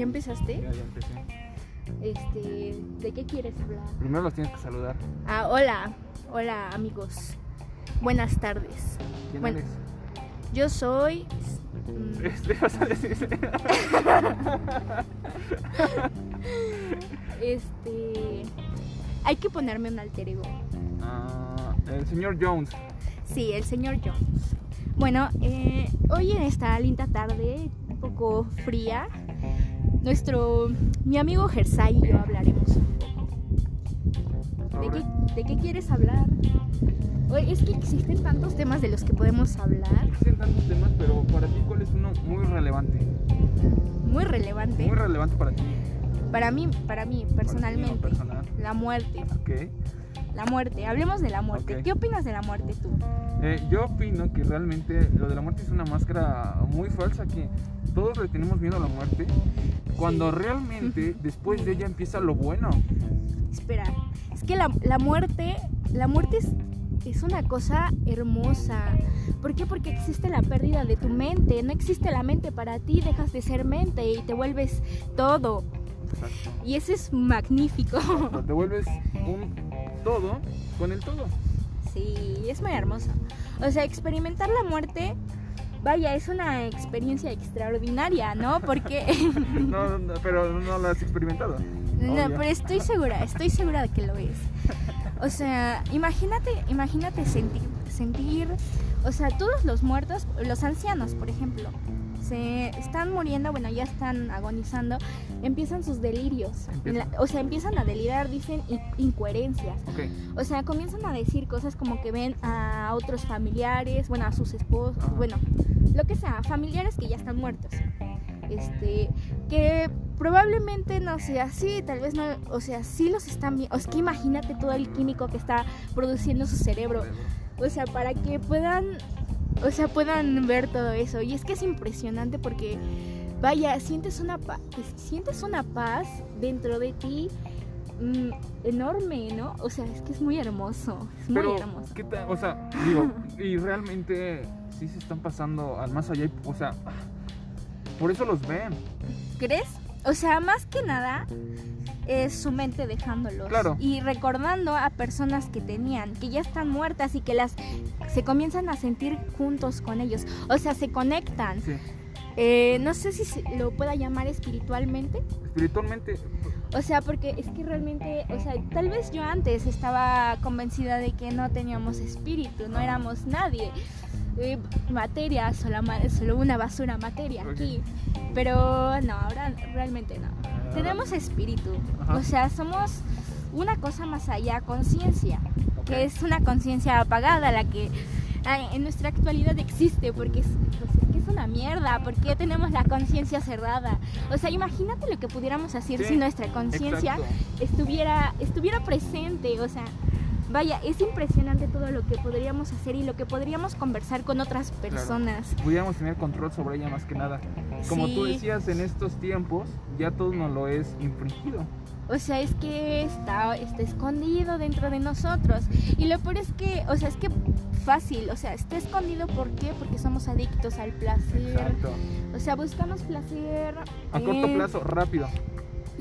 ¿Ya empezaste? Ya, ya empecé. Este, ¿de qué quieres hablar? Primero los tienes que saludar. Ah, hola. Hola, amigos. Buenas tardes. ¿Quién Bueno. eres? Yo soy mm, Este, vas a decir. este hay que ponerme un alter ego. Ah, el señor Jones. Sí, el señor Jones. Bueno, eh, hoy en esta linda tarde, un poco fría, nuestro, mi amigo Gersay y yo hablaremos un poco. ¿De qué, ¿De qué quieres hablar? Oye, es que existen tantos temas de los que podemos hablar, Existen tantos temas, pero para ti, ¿cuál es uno muy relevante? muy relevante. Muy relevante para ti. Para mí, para mí, personalmente, Para ti, personal. la muerte. Ok. La muerte, hablemos de la muerte. ¿Qué opinas de la muerte tú? Eh, yo opino que realmente lo de la muerte es una máscara muy falsa que todos le tenemos miedo a la muerte. Cuando realmente después de ella empieza lo bueno. Espera, es que la, la muerte, la muerte es, es una cosa hermosa. ¿Por qué? Porque existe la pérdida de tu mente. No existe la mente para ti, dejas de ser mente y te vuelves todo. Exacto. Y eso es magnífico. Te vuelves un todo con el todo. Sí, es muy hermoso. O sea, experimentar la muerte, vaya, es una experiencia extraordinaria, ¿no? Porque... No, no, pero no lo has experimentado. No, Obvio. pero estoy segura, estoy segura de que lo es. O sea, imagínate, imagínate sentir, sentir, o sea, todos los muertos, los ancianos, por ejemplo, se están muriendo, bueno, ya están agonizando, empiezan sus delirios. La- o sea, empiezan a delirar, dicen in- incoherencias. Ok. O sea, comienzan a decir cosas como que ven a otros familiares, bueno, a sus esposos, bueno, lo que sea, familiares que ya están muertos. Este, que probablemente no sea así, tal vez no, o sea, sí los están viendo. Es que imagínate todo el químico que está produciendo su cerebro. O sea, para que puedan, o sea, puedan ver todo eso. Y es que es impresionante porque, vaya, sientes una paz, sientes una paz dentro de ti mm, enorme, ¿no? O sea, es que es muy hermoso, es muy hermoso. ¿qué? O sea, digo, y realmente sí se están pasando al más allá. y, O sea, por eso los ven. ¿Crees? O sea, más que nada es su mente dejándolos Claro. y recordando a personas que tenían, que ya están muertas y que las se comienzan a sentir juntos con ellos. O sea, se conectan. Sí. Eh, no sé si se lo pueda llamar espiritualmente. Espiritualmente, O sea, porque es que realmente, o sea, tal vez yo antes estaba convencida de que no teníamos espíritu, no éramos nadie. Eh, materia, solo, solo una basura materia aquí. Pero no, ahora realmente no. Tenemos espíritu. O sea, somos una cosa más allá, conciencia. Que es una conciencia apagada la que ah, en nuestra actualidad existe. Porque es, pues, es que es una mierda. Porque tenemos la conciencia cerrada. O sea, imagínate lo que pudiéramos hacer Sí, si nuestra conciencia estuviera, estuviera presente. O sea, vaya, es impresionante todo lo que podríamos hacer y lo que podríamos conversar con otras Claro. personas. Si pudiéramos tener control sobre ella más que nada. Como tú Sí. decías, en estos tiempos ya todo nos lo es infringido. O sea, es que está, está escondido dentro de nosotros. Y lo peor es que, o sea, es que fácil, o sea, está escondido ¿por qué? Porque somos adictos al placer. Exacto. O sea, buscamos placer. A corto eh, plazo, rápido.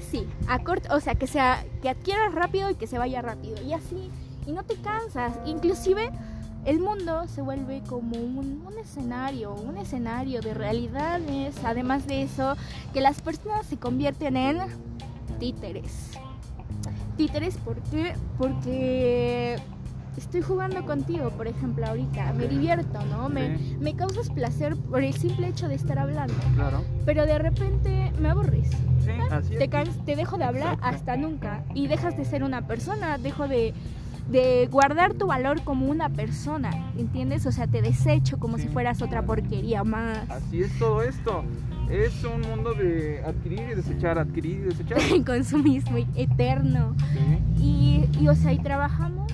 Sí, a corto, o sea, que sea que adquieras rápido y que se vaya rápido y así y no te cansas. Inclusive el mundo se vuelve como un, un escenario, un escenario de realidades. Además de eso, que las personas se convierten en títeres. Títeres, ¿por qué? Porque estoy jugando contigo, por ejemplo, ahorita. Me divierto, ¿no? Me, Sí. me causas placer por el simple hecho de estar hablando. Claro. Pero de repente me aburres. Sí, así Te, es. can- te dejo de hablar Exacto. hasta nunca y dejas de ser una persona, dejo de, de guardar tu valor como una persona, ¿entiendes? O sea, te desecho como Sí, si fueras otra porquería más. Así es todo esto. Es un mundo de adquirir y desechar, adquirir y desechar. Consumismo eterno. Sí. Y, y, o sea, y trabajamos,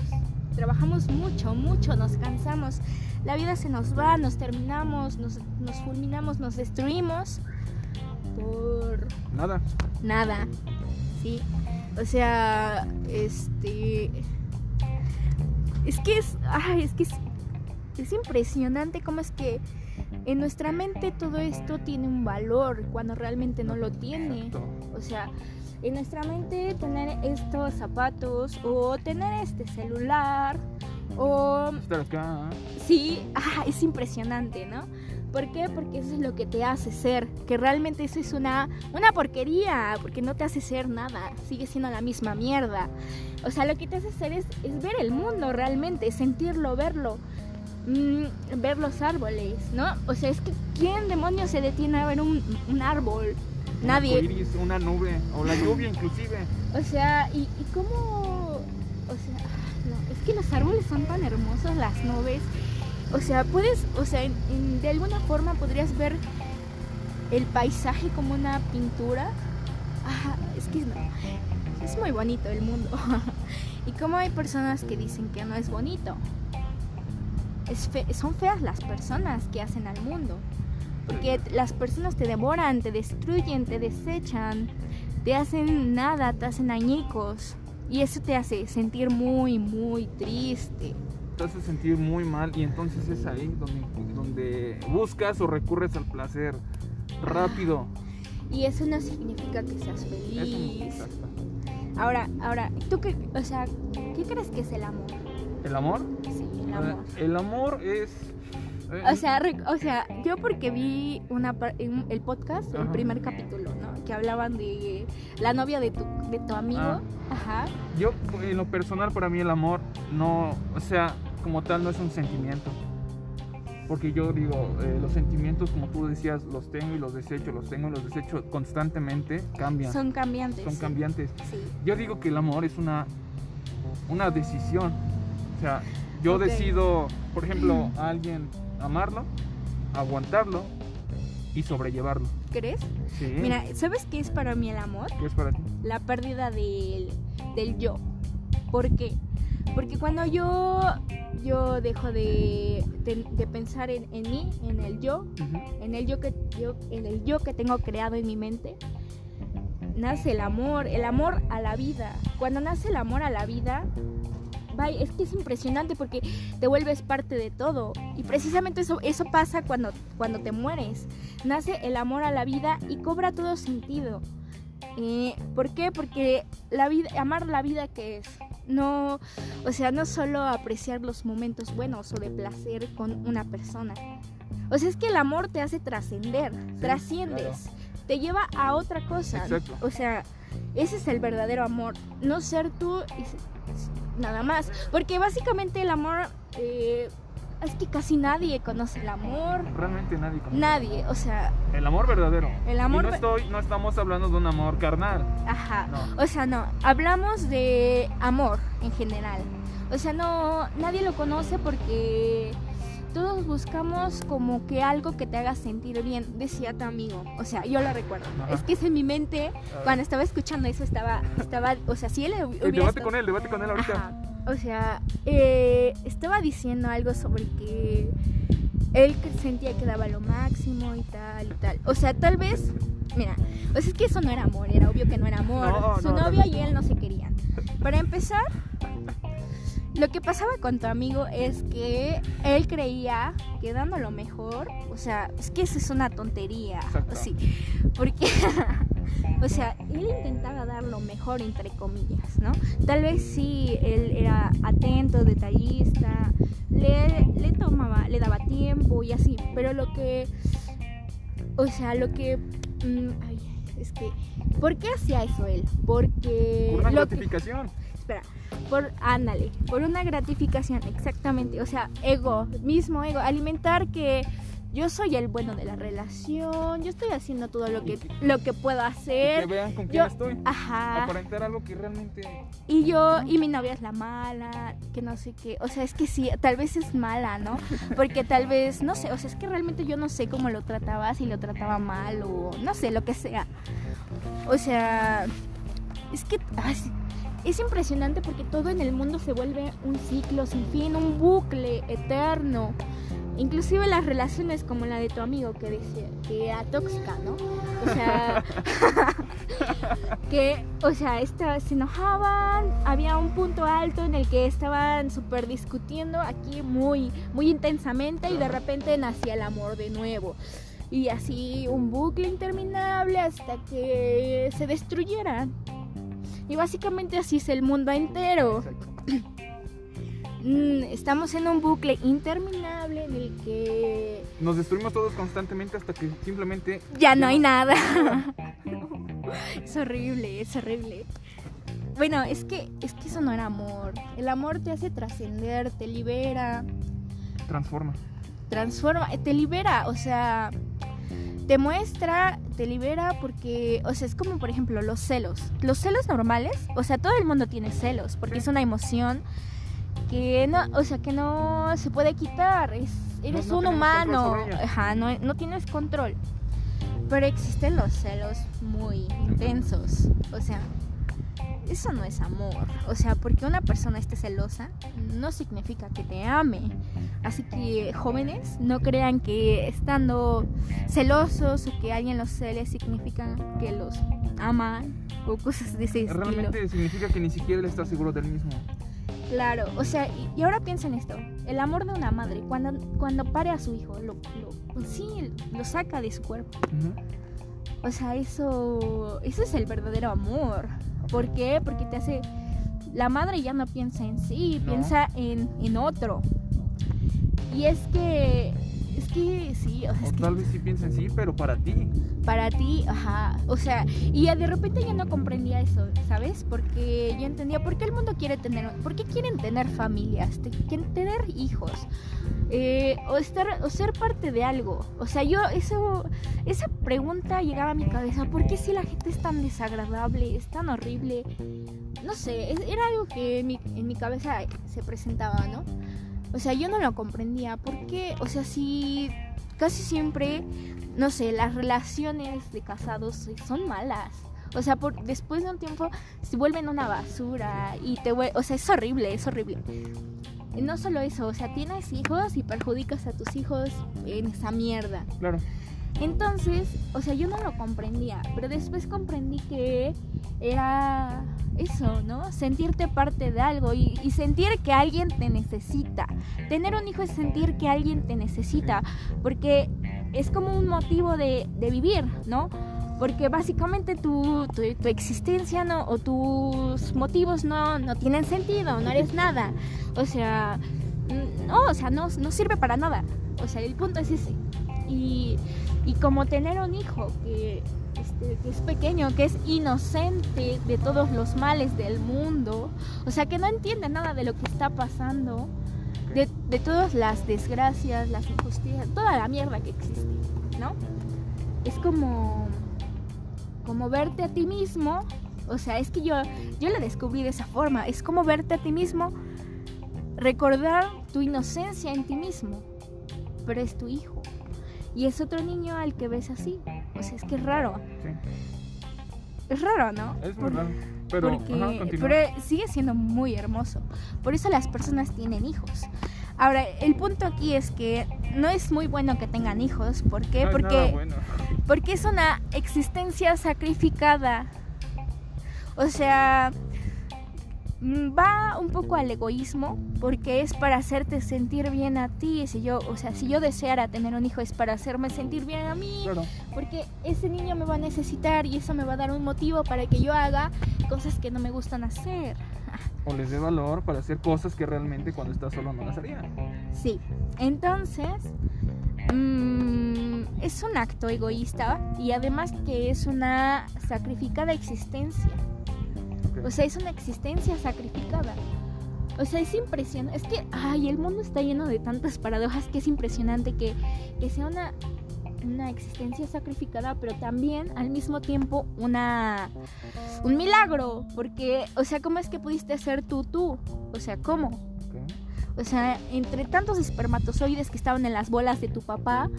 trabajamos mucho, mucho, nos cansamos. La vida se nos va, nos terminamos, nos, nos fulminamos, nos destruimos por Nada. nada, ¿sí? O sea, este... Es que es... Ay, es que es, es impresionante cómo es que en nuestra mente todo esto tiene un valor cuando realmente no lo tiene. O sea, en nuestra mente tener estos zapatos o tener este celular o Estar acá. sí, ah, es impresionante, ¿no? ¿Por qué? Porque eso es lo que te hace ser, que realmente eso es una, una porquería, porque no te hace ser nada, sigue siendo la misma mierda. O sea, lo que te hace ser es, es ver el mundo realmente, sentirlo, verlo, mm, ver los árboles, ¿no? O sea, es que ¿quién demonios se detiene a ver un, un árbol? un Nadie. arcoíris, una nube o la lluvia inclusive. O sea, ¿y, y cómo? O sea, no, es que los árboles son tan hermosos, las nubes. O sea, puedes, o sea, de alguna forma podrías ver el paisaje como una pintura. Ajá, es que no, es muy bonito el mundo. y como hay personas que dicen que no es bonito. Son feas las personas que hacen al mundo. Porque las personas te devoran, te destruyen, te desechan, te hacen nada, te hacen añicos. Y eso te hace sentir muy, muy triste. Te hace sentir muy mal y entonces es ahí donde, donde buscas o recurres al placer rápido. Y eso no significa que seas Eso feliz. Ahora, ahora, ¿tú qué, o sea, qué crees que es el amor? ¿El amor? Sí, el amor. El amor es... eh, O sea, o sea, yo porque vi una el podcast, el primer capítulo, ¿no? Que hablaban de la novia de tu, de tu amigo. Ah. Ajá. Yo, en lo personal, para mí el amor no, o sea, como tal no es un sentimiento. Porque yo digo, eh, los sentimientos, como tú decías, los tengo y los desecho, los tengo y los desecho constantemente, cambian, son, Son cambiantes. sí. cambiantes. Sí. Yo digo que el amor es una, una decisión. O sea, yo decido, por ejemplo, a alguien amarlo, aguantarlo y sobrellevarlo. ¿Crees? Sí. Mira, ¿sabes qué es para mí el amor? ¿Qué es para ti? La pérdida del, del yo. ¿Por qué? Porque cuando yo, yo dejo de, de- de pensar en, en mí, en el yo, en el yo que yo en el yo que tengo creado en mi mente nace el amor el amor a la vida. Cuando nace el amor a la vida es que es impresionante porque te vuelves parte de todo. Y precisamente eso eso pasa cuando cuando te mueres. Nace el amor a la vida y cobra todo sentido. Eh, ¿Por qué? Porque la vida, amar la vida que es, no, o sea, no solo apreciar los momentos buenos o de placer con una persona, o sea, es que el amor te hace trascender, trasciendes, te lleva a otra cosa. Exacto. O sea, ese es el verdadero amor, no ser tú y nada más. Porque básicamente el amor, eh, es que casi nadie conoce el amor. Realmente nadie conoce. Nadie, o sea, El amor verdadero. El amor Y no, estoy, no estamos hablando de un amor carnal. ajá. No. O sea, no, hablamos de amor en general. O sea, no, nadie lo conoce porque todos buscamos como que algo que te haga sentir bien, decía tu amigo. O sea, yo lo recuerdo. Ajá. Es que es en mi mente, cuando estaba escuchando eso, estaba, estaba, o sea, si él hubi- hubiera debate estado- con él, debate con él ahorita. Ajá. O sea, eh, estaba diciendo algo sobre que él sentía que daba lo máximo y tal y tal. O sea, tal vez, mira, o sea, es que eso no era amor, era obvio que no era amor. No, Su no, realmente y él no se querían. Para empezar, lo que pasaba con tu amigo es que él creía que dando lo mejor, o sea, es que eso es una tontería. Sí, porque, o sea, él intentaba dar lo mejor, entre comillas, ¿no? Tal vez sí, él era atento, detallista, le, le tomaba, le daba tiempo y así, pero lo que, o sea, lo que, mm, ay, es que, ¿por qué hacía eso él? Porque Por una que- gratificación. espera, por, ándale, por una gratificación, exactamente, o sea, ego, mismo ego, alimentar que yo soy el bueno de la relación, yo estoy haciendo todo lo que, Y que- lo que puedo Que hacer, vean con quién yo- estoy. ajá, Aparentar algo que realmente. y yo, y mi novia es la mala, que no sé qué, o sea, es que sí, tal vez es mala, ¿no? Porque tal vez, no sé, o sea, es que realmente yo no sé cómo lo trataba, si lo trataba mal o no sé, lo que sea. O sea, es que ay, es impresionante porque todo en el mundo se vuelve un ciclo sin fin, un bucle eterno. Inclusive las relaciones como la de tu amigo que decía que era tóxica, ¿no? O sea, que, o sea, esta, se enojaban, había un punto alto en el que estaban súper discutiendo aquí muy, muy intensamente y de repente nacía el amor de nuevo. Y así un bucle interminable hasta que se destruyeran. Y básicamente así es el mundo entero. Mm, estamos en un bucle interminable en el que Nos destruimos todos constantemente hasta que simplemente... ya no hay nada. es horrible, es horrible. Bueno, es que es que eso no era amor. El amor te hace trascender, te libera, Transforma. transforma, te libera, o sea, te muestra, te libera porque, o sea, es como por ejemplo los celos. Los celos normales, o sea, todo el mundo tiene celos porque es una emoción que no, o sea, que no se puede quitar. Es, eres no un tenemos humano, ajá, no, no tienes control. Pero existen los celos muy intensos, o sea, eso no es amor. O sea, porque una persona esté celosa no significa que te ame. Así que jóvenes, no crean que estando celosos o que alguien los cele significa que los aman o cosas de ese estilo. Realmente significa que ni siquiera él está seguro del mismo. Claro, o sea, y, ahora piensa en esto. El amor de una madre, cuando, cuando pare a su hijo, lo, lo- pues sí, lo saca de su cuerpo. O sea, eso, eso es el verdadero amor. ¿Por qué? Porque te hace... La madre ya no piensa en sí, No. piensa en, en otro. Y es que... Es que sí, o sea, O es que tal vez sí piensen sí, pero para ti. para ti, ajá, o sea, y de repente yo no comprendía eso, ¿sabes? Porque yo entendía por qué el mundo quiere tener, por qué quieren tener familias, quieren tener hijos, eh, o estar, o ser parte de algo. O sea, yo eso, esa pregunta llegaba a mi cabeza, ¿por qué si la gente es tan desagradable, es tan horrible? No sé, es- era algo que en mi, en mi cabeza se presentaba, ¿no? O sea, yo no lo comprendía, ¿por qué? O sea, si casi siempre no sé, las relaciones de casados son malas. O sea, por, después de un tiempo se vuelven una basura y te o sea, es horrible, es horrible. Y no solo eso, o sea, tienes hijos y perjudicas a tus hijos en esa mierda. Claro. Entonces, o sea, yo no lo comprendía, pero después comprendí que era eso, ¿no? Sentirte parte de algo y, sentir que alguien te necesita. Tener un hijo es sentir que alguien te necesita, porque es como un motivo de, vivir, ¿no? Porque básicamente tu, tu, existencia no, o tus motivos no, no tienen sentido, no eres nada. O sea, no, o sea, no, no sirve para nada. O sea, el punto es ese. Y, y como tener un hijo que, este, que es pequeño, que es inocente de todos los males del mundo, o sea, que no entiende nada de lo que está pasando, de, de todas las desgracias, las injusticias, toda la mierda que existe, ¿no? Es como, como verte a ti mismo, o sea, es que yo, yo lo descubrí de esa forma, es como verte a ti mismo, recordar tu inocencia en ti mismo, pero es tu hijo. Y es otro niño al que ves así. O sea, es que es raro. Sí. Es raro, ¿no? Es muy Por- raro. Pero, porque, ajá, continúa. pero sigue siendo muy hermoso. Por eso las personas tienen hijos. Ahora, el punto aquí es que no es muy bueno que tengan hijos. ¿Por qué? No porque, bueno. porque es una existencia sacrificada. O sea, va un poco al egoísmo porque es para hacerte sentir bien a ti. Si yo, o sea, si yo deseara tener un hijo es para hacerme sentir bien a mí, Claro. porque ese niño me va a necesitar y eso me va a dar un motivo para que yo haga cosas que no me gustan hacer. O les dé valor para hacer cosas que realmente cuando estás solo no las harían. Sí, entonces mm, es un acto egoísta y además que es una sacrificada existencia. O sea, es una existencia sacrificada. O sea, es impresionante. Es que, ay, el mundo está lleno de tantas paradojas que es impresionante que, que sea una, una existencia sacrificada, pero también al mismo tiempo una un milagro. Porque, o sea, ¿cómo es que pudiste ser tú tú? O sea, ¿cómo? O sea, entre tantos espermatozoides que estaban en las bolas de tu papá,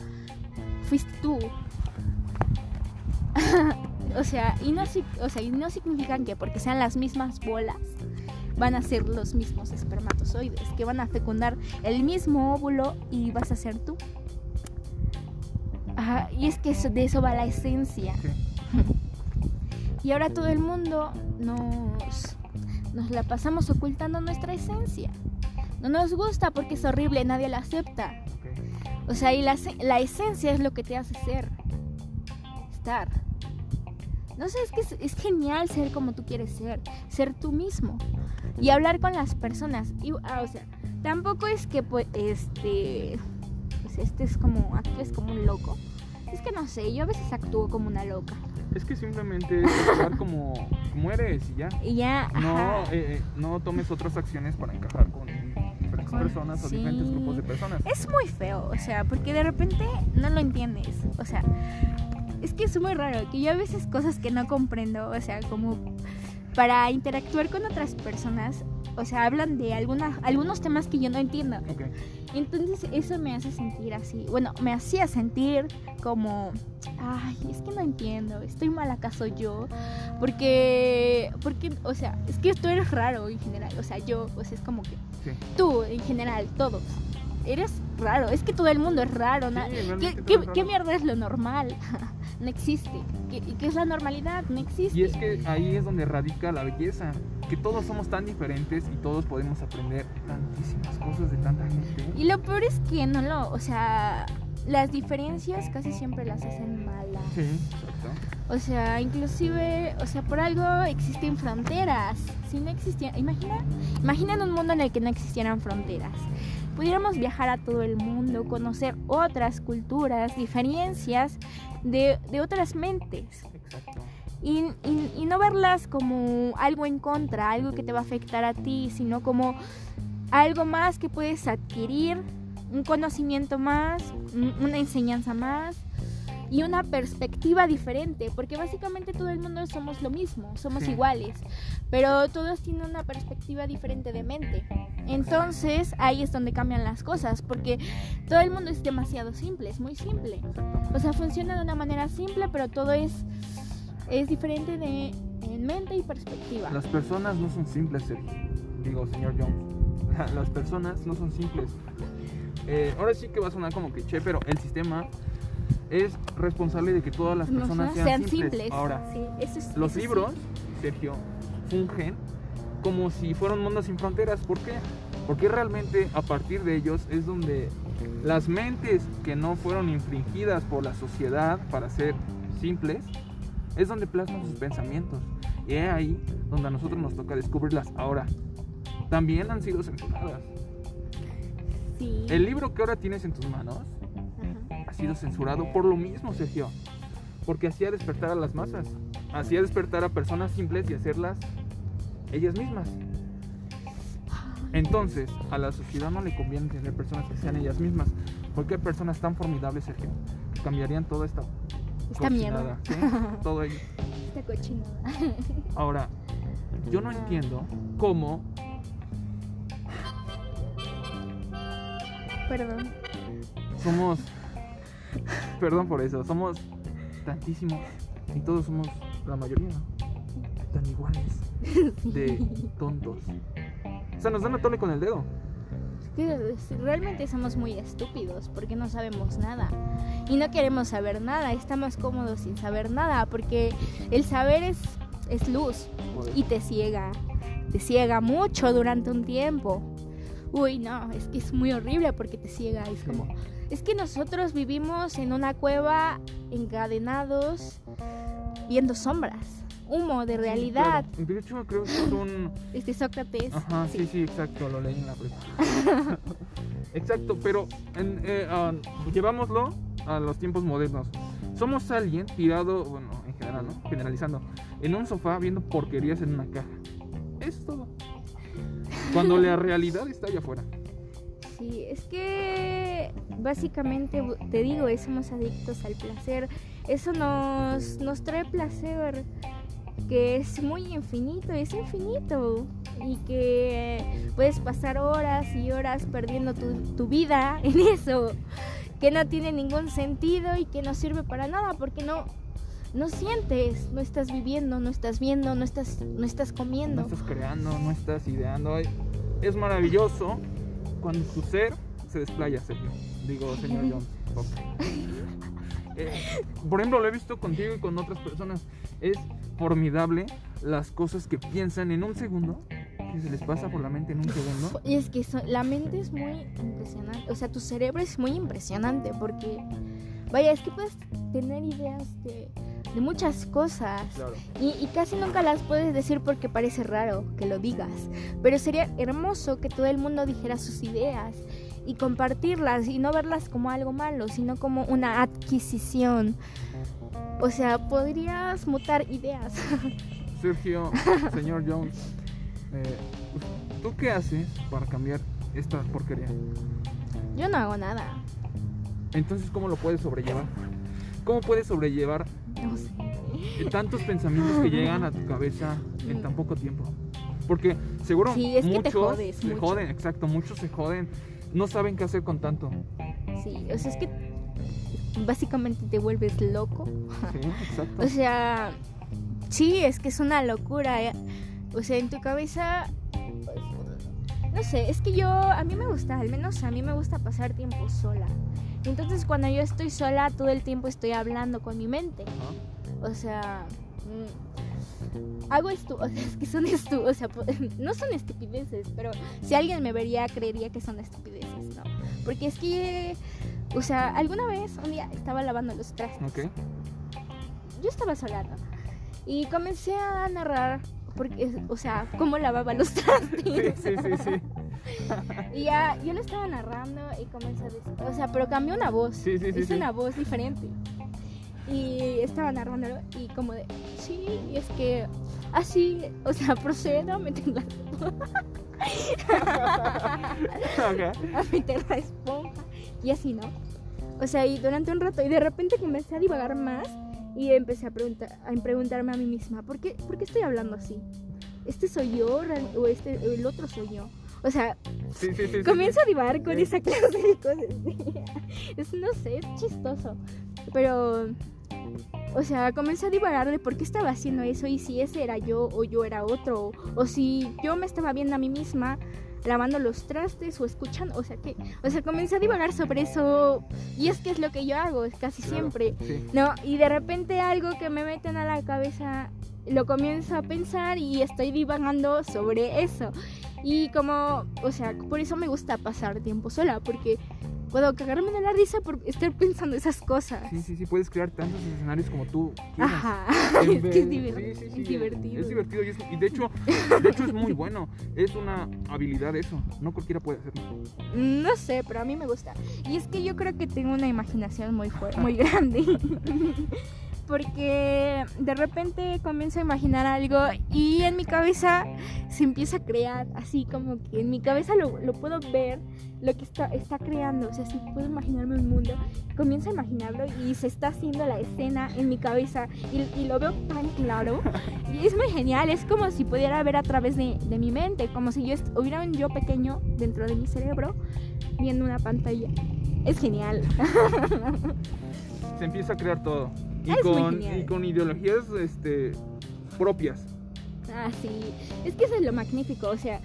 fuiste tú. o sea, y no, o sea, y no significan que porque sean las mismas bolas van a ser los mismos espermatozoides, que van a fecundar el mismo óvulo y vas a ser tú. Ajá, y es que eso- de eso va la esencia. Y ahora todo el mundo nos, nos la pasamos ocultando nuestra esencia. No nos gusta porque es horrible, nadie la acepta. O sea, y la, la esencia es lo que te hace ser. Estar. No sé, es que es, es genial ser como tú quieres ser. Ser tú mismo. Y hablar con las personas. Y, ah, o sea, tampoco es que pues, este... Pues este es como... Actúes como un loco. Es que no sé, yo a veces actúo como una loca. Es que simplemente es actuar como, como eres y ya. Y ya... No, eh, eh, no tomes otras acciones para encajar con diferentes Con- personas o sí. diferentes grupos de personas. Es muy feo, o sea, porque de repente no lo entiendes. O sea, es que es muy raro, que yo a veces cosas que no comprendo, o sea, como para interactuar con otras personas, o sea, hablan de alguna, algunos temas que yo no entiendo. Entonces eso me hace sentir así, bueno, me hacía sentir como, ay, es que no entiendo, estoy mal acaso yo, porque, porque, o sea, es que tú eres raro en general, o sea, yo, o sea, es como que Sí. tú en general, todos. Eres raro, es que todo el mundo es raro. Sí, ¿Qué, qué- todo es raro. qué mierda es lo normal? no existe. ¿Qué, ¿Qué es la normalidad? No existe. Y es que ahí es donde radica la belleza, que todos somos tan diferentes y todos podemos aprender tantísimas cosas de tanta gente. Y lo peor es que no lo, o sea, las diferencias casi siempre las hacen malas. Sí, exacto. O sea, inclusive, o sea, por algo existen fronteras. Si no existieran, imagina, imagina un mundo en el que no existieran fronteras. Pudiéramos viajar a todo el mundo, conocer otras culturas, diferencias de, de otras mentes. Exacto. Y, y- y no verlas como algo en contra, algo que te va a afectar a ti, sino como algo más que puedes adquirir, un conocimiento más, un- una enseñanza más y una perspectiva diferente, porque básicamente todo el mundo somos lo mismo, somos Sí. iguales, pero todos tienen una perspectiva diferente de mente. Entonces ahí es donde cambian las cosas, porque todo el mundo es demasiado simple, es muy simple. O sea, funciona de una manera simple, pero todo es, es diferente de en mente y perspectiva. Las personas no son simples. Digo, señor Jones. Las personas no son simples. Eh, ahora sí que va a sonar como cliché, pero el sistema es responsable de que todas las personas sean, simples. Ahora, Sí, eso es- los eso sí. libros, Sergio, fungen como si fueran mundos sin fronteras. ¿Por qué? Porque realmente a partir de ellos es donde las mentes que no fueron infringidas por la sociedad para ser simples, es donde plasman sus pensamientos. Y es ahí donde a nosotros nos toca descubrirlas. Ahora, también han sido censuradas. Sí. El libro que ahora tienes en tus manos. Ha sido censurado por lo mismo, Sergio. Porque hacía despertar a las masas. Hacía despertar a personas simples y hacerlas ellas mismas. Entonces, a la sociedad no le conviene tener personas que sean ellas mismas. Porque hay personas tan formidables, Sergio, que cambiarían toda esta Esta mierda. Todo ello. Esta cochinada. Ahora, yo no entiendo cómo Perdón. somos. Perdón por eso, somos tantísimos y todos somos, la mayoría, tan iguales de tontos. O sea, nos dan a tole con el dedo. Realmente somos muy estúpidos porque no sabemos nada y no queremos saber nada, estamos cómodos sin saber nada porque el saber es, es luz Joder. y te ciega, te ciega mucho durante un tiempo. Uy, no, es que es muy horrible porque te ciega, es como, es que nosotros vivimos en una cueva encadenados viendo sombras, humo de realidad. Sí, claro. De hecho, creo que es un. Este Sócrates. Ajá, sí, sí, exacto, lo leí en la prepa. exacto, pero en, eh, ah, llevámoslo a los tiempos modernos. Somos alguien tirado, bueno, en general, ¿no? Generalizando, en un sofá viendo porquerías en una caja. Es todo. Cuando la realidad está allá afuera. Sí, es que básicamente te digo, somos adictos al placer. Eso nos, nos trae placer que es muy infinito, es infinito. Y que puedes pasar horas y horas perdiendo tu, tu vida en eso. Que no tiene ningún sentido y que no sirve para nada porque no, no sientes, no estás viviendo, no estás viendo, no estás, no estás comiendo. No estás creando, no estás ideando. Es maravilloso cuando tu ser se desplaya, Sergio. Digo, señor Jones. Ok. Eh, por ejemplo, lo he visto contigo y con otras personas. Es formidable las cosas que piensan en un segundo, que se les pasa por la mente en un segundo. Y es que so- la mente es muy impresionante, o sea, tu cerebro es muy impresionante porque, vaya, es que puedes tener ideas de, de muchas cosas Claro. y, y casi nunca las puedes decir porque parece raro que lo digas, pero sería hermoso que todo el mundo dijera sus ideas y compartirlas y no verlas como algo malo, sino como una adquisición. O sea, podrías mutar ideas. Sergio, señor Jones, eh, ¿tú qué haces para cambiar esta porquería? Yo no hago nada. Entonces, ¿cómo lo puedes sobrellevar? ¿Cómo puedes sobrellevar No sé. tantos pensamientos que llegan a tu cabeza en tan poco tiempo? Porque seguro Sí, es que te muchos jodes se mucho. joden, exacto, muchos se joden, no saben qué hacer con tanto. Sí, o sea, es que básicamente te vuelves loco. Sí, exacto. O sea, sí, es que es una locura. eh. O sea, en tu cabeza, pues, no sé, es que yo, a mí me gusta, al menos a mí me gusta pasar tiempo sola. Entonces cuando yo estoy sola, todo el tiempo estoy hablando con mi mente. O sea, mm, hago esto, o sea, es que son estu, o sea, no son estupideces, pero si alguien me vería creería que son estupideces, ¿no? Porque es que, o sea, alguna vez un día estaba lavando los trastes. Ok. Yo estaba sola, ¿no? Y comencé a narrar porque, o sea, cómo lavaba los Sí, trastes. sí, sí, sí. Y ya, yo lo estaba narrando y comencé a decir, o sea, pero cambió una voz. Sí, sí, sí, Hice sí. una voz diferente. Y estaba narrándolo y como de, sí, y es que así, o sea, procedo a meter la, Ajá. a meter la esponja y así, ¿no? O sea, y durante un rato y de repente comencé a divagar más y empecé a, preguntar, a preguntarme a mí misma, ¿por qué, ¿por qué estoy hablando así? ¿Este soy yo o este, el otro soy yo? O sea, Sí, sí, sí, sí. comienzo a divagar con esa clase de cosas. Es, no sé, es chistoso. Pero, o sea, comencé a divagar de por qué estaba haciendo eso y si ese era yo o yo era otro. O si yo me estaba viendo a mí misma lavando los trastes o escuchando. O sea, que, o sea, comencé a divagar sobre eso y es que es lo que yo hago casi Claro, siempre. Sí. No, y de repente algo que me meten a la cabeza lo comienzo a pensar y estoy divagando sobre eso. Y como, o sea, por eso me gusta pasar tiempo sola, porque puedo cagarme de la risa por estar pensando esas cosas. Sí, sí, sí, puedes crear tantos escenarios como tú quieras. Ajá, es que es, vez- diver- sí, sí, sí, es divertido. Es divertido y, es- y de hecho, de hecho es muy bueno. Es una habilidad eso. No cualquiera puede hacerlo. No sé, pero a mí me gusta. Y es que yo creo que tengo una imaginación muy fuerte, muy grande. Porque de repente comienzo a imaginar algo y en mi cabeza se empieza a crear, así como que en mi cabeza lo, lo puedo ver, lo que está, está creando, o sea, si puedo imaginarme un mundo, comienzo a imaginarlo y se está haciendo la escena en mi cabeza y, y lo veo tan claro. Y es muy genial, es como si pudiera ver a través de, de mi mente, como si yo hubiera un yo pequeño dentro de mi cerebro viendo una pantalla. Es genial. Se empieza a crear todo. Y, Es con, y con ideologías este, propias. Ah, sí. Es que eso es lo magnífico, o sea,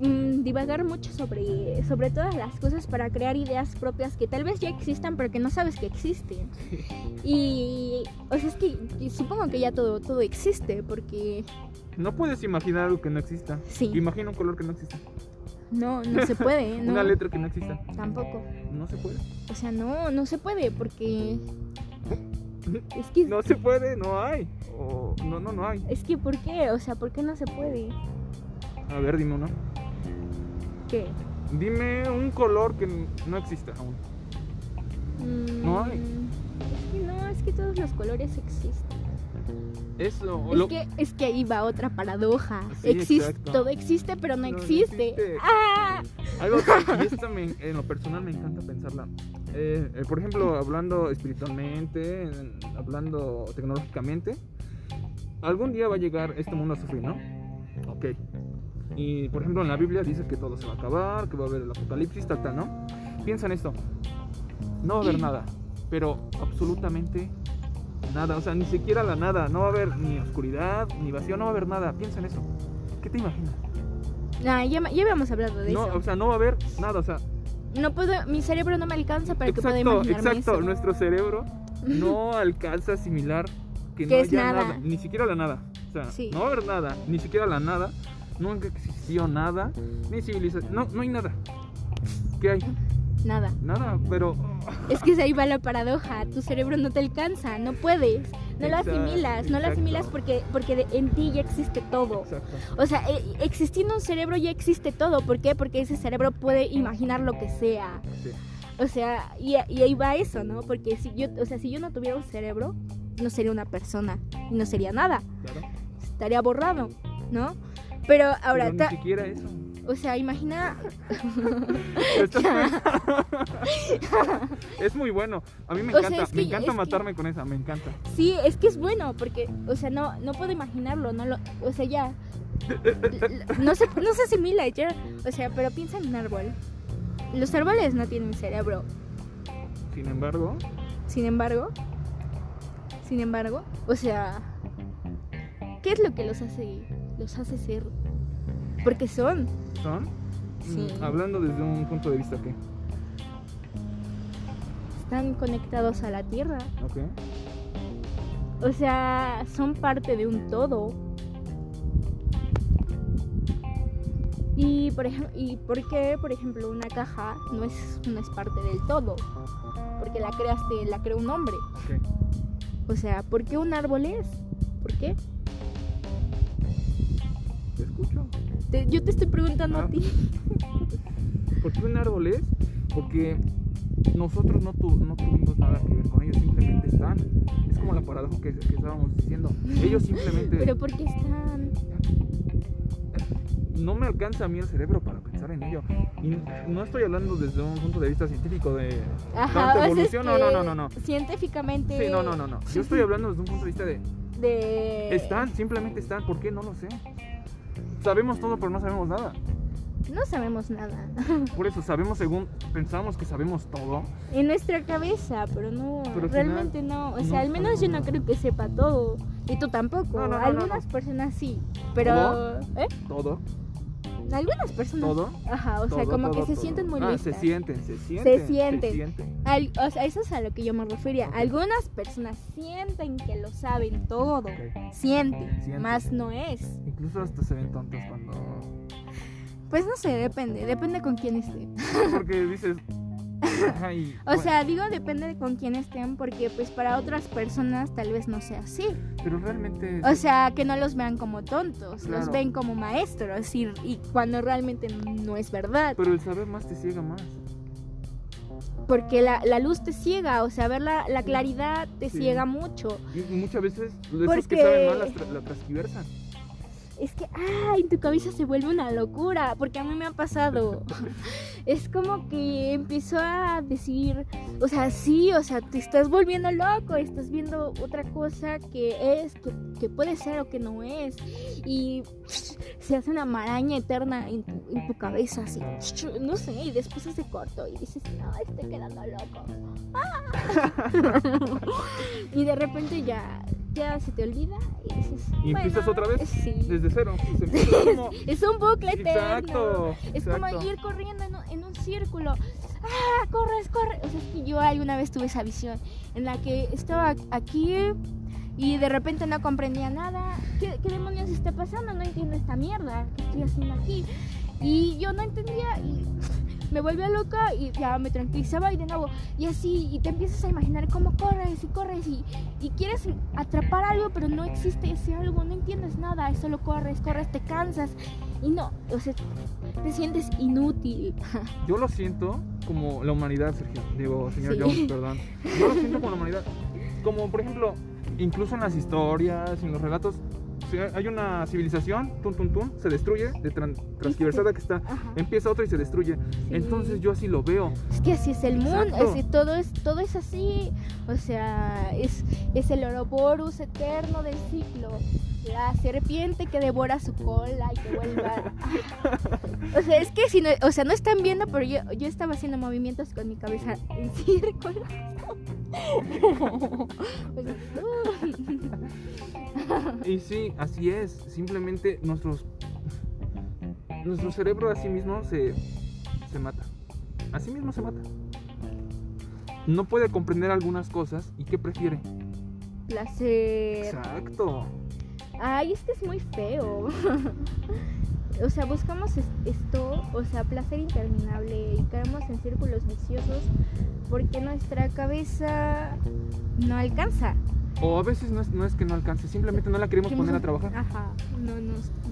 mm, divagar mucho sobre, sobre todas las cosas para crear ideas propias que tal vez ya existan, pero que no sabes que existen. Y, o sea, es que supongo que ya todo, todo existe, porque No puedes imaginar algo que no exista. sí, Imagina un color que no exista. no, no se puede, no, Una letra que no exista. tampoco. No se puede. O sea, no, no se puede, porque es que, No se puede, no hay. O, no, no, no hay. es que, ¿por qué? O sea, ¿por qué no se puede? A ver, dime uno. ¿Qué? Dime un color que no exista aún. No hay. Mm, Es que no, es que todos los colores existen. Eso. Es lo- que, es que ahí va otra paradoja. Sí, Existe, exacto. todo existe, pero no, No, no existe. ¡Ah! Algo que me- en lo personal me encanta pensarla. Eh, eh, por ejemplo, hablando espiritualmente, en- hablando tecnológicamente, algún día va a llegar este mundo a sufrir, ¿no? Ok. Y por ejemplo, en la Biblia dice que todo se va a acabar, que va a haber el apocalipsis, tal, tal, ¿no? Piensa en esto. No va a haber nada, pero absolutamente Nada, o sea, ni siquiera la nada. No va a haber ni oscuridad, ni vacío, no va a haber nada. Piensa en eso. ¿Qué te imaginas? Nah, ya, ya habíamos hablado de No, eso. o sea, no va a haber nada, o sea, no puedo, mi cerebro no me alcanza para que pueda imaginarme exacto. eso. Nuestro cerebro no alcanza a asimilar que no es haya nada. ni siquiera la nada. O sea, Sí. no va a haber nada, ni siquiera la nada. Nunca existió nada, ni civilización. No, no hay nada. ¿Qué hay? Nada. Nada, pero. Es que ahí va la paradoja. Tu cerebro no te alcanza, no puedes. No lo asimilas, no lo asimilas porque, porque en ti ya existe todo. Exacto. O sea, eh, existiendo un cerebro ya existe todo. ¿Por qué? Porque ese cerebro puede imaginar lo que sea. Sí. O sea, y, y ahí va eso, ¿no? Porque si yo, o sea, si yo no tuviera un cerebro, no sería una persona y no sería nada. Claro. Estaría borrado, ¿no? Pero ahora, Pero ni siquiera eso. O sea, imagina, es muy bueno. A mí me O sea, encanta, me encanta que- matarme con esa, me encanta. sí, es que es bueno, porque, o sea, no, no puedo imaginarlo, no lo, o sea, ya, no se, no se asimila ya, o sea, pero piensa en un árbol. Los árboles no tienen cerebro, Sin embargo, sin embargo, sin embargo, o sea, ¿qué es lo que los hace, los hace ser? Porque son, son. Sí. mm, Hablando desde un punto de vista que. están conectados a la tierra, Ok. o sea, son parte de un todo. Y por, ¿Y por qué, por ejemplo, una caja no es, no es parte del todo? Porque la creaste, la creó un hombre. Ok. O sea, ¿por qué un árbol es? ¿Por qué? ¿Te escucho? Te- yo te estoy preguntando Ah. a ti. ¿Por qué un árbol es? Porque nosotros no, tu- no tuvimos nada que ver con ellos, simplemente están. Es como la paradoja que, que estábamos diciendo. Ellos simplemente. Pero ¿por qué están? no me alcanza a mí el cerebro para pensar en ello. Y no estoy hablando desde un punto de vista científico de Ajá, tanta evolución. No, no, no, no, no. Científicamente. Sí, no, no, no, no. Yo estoy hablando desde un punto de vista de De. están, simplemente están. ¿Por qué? No lo sé. Sabemos todo, pero no sabemos nada. No sabemos nada. Por eso sabemos según pensamos que sabemos todo. En nuestra cabeza, pero no, Pero realmente no. O sea, no al menos yo no creo que sepa todo. Y tú tampoco. No, Algunas personas sí. Pero. ¿Todo? ¿Eh? Todo, Algunas personas. todo. Ajá, o sea, como todo, que se sienten muy ah, listas. se sienten, se sienten. sienten. Se sienten. Al- o sea, eso es a lo que yo me refería. Algunas personas sienten que lo saben todo. Ok. Sienten, Sienten. más no es. Incluso hasta se ven tontos cuando. Pues no sé, depende, depende con quién estén. Porque dices. O bueno, sea, digo depende de con quién estén porque pues para otras personas tal vez no sea así. Pero realmente. O sea, que no los vean como tontos, los ven como maestros y, y cuando realmente no es verdad. Pero el saber más te ciega más. Porque la, la luz te ciega, o sea, ver la, la claridad te Sí. ciega mucho. Y muchas veces Porque- que saben más la transquiversan. Es que, ah, en tu cabeza se vuelve una locura, porque a mí me ha pasado. es como que empiezo a decir, o sea, sí, o sea, te estás volviendo loco, estás viendo otra cosa que es, que, que puede ser o que no es. Y se hace una maraña eterna en tu, en tu cabeza, así, no sé, y después se corto y dices, no, estoy quedando loco. Ah. y de repente ya, ya se te olvida y dices, Y empiezas "Bueno, otra vez Sí. desde cero. como- Es un bucle eterno. Exacto. Es exacto. como ir corriendo en un, en un círculo. ¡Ah! Corres, corres. O sea, es que yo alguna vez tuve esa visión en la que estaba aquí y de repente no comprendía nada. ¿Qué, qué demonios está pasando? No entiendo esta mierda que estoy haciendo aquí. Y yo no entendía y me volvía loca y ya me tranquilizaba y de nuevo. Y así, y te empiezas a imaginar cómo corres y corres y, y quieres atrapar algo, pero no existe ese algo, no entiendes nada, solo corres, corres, te cansas y no, o sea, te sientes inútil. Yo lo siento como la humanidad, Sergio. Digo, señor Sí. Jones, perdón. Yo lo siento como la humanidad. Como, por ejemplo, incluso en las historias, en los relatos, hay una civilización, tum, tum, tum, se destruye, de tran- transgiversada que está, Ajá. empieza otra y se destruye. Sí. Entonces yo así lo veo. Es que así es el mundo, así, todo, es, todo es así. O sea, es, es el Ouroboros eterno del ciclo. La serpiente que devora su cola y que vuelve a... O sea, es que si no, o sea, no están viendo, pero yo, yo estaba haciendo movimientos con mi cabeza en círculo. y sí, así es. Simplemente nuestros nuestro cerebro a sí mismo se, se mata. A sí mismo se mata. No puede comprender algunas cosas y ¿qué prefiere? Placer. Exacto. Ay, es que es muy feo. o sea, buscamos esto, o sea, placer interminable y caemos en círculos viciosos porque nuestra cabeza no alcanza. O a veces no es, que no alcance, simplemente no la queremos poner a trabajar. Ajá, no,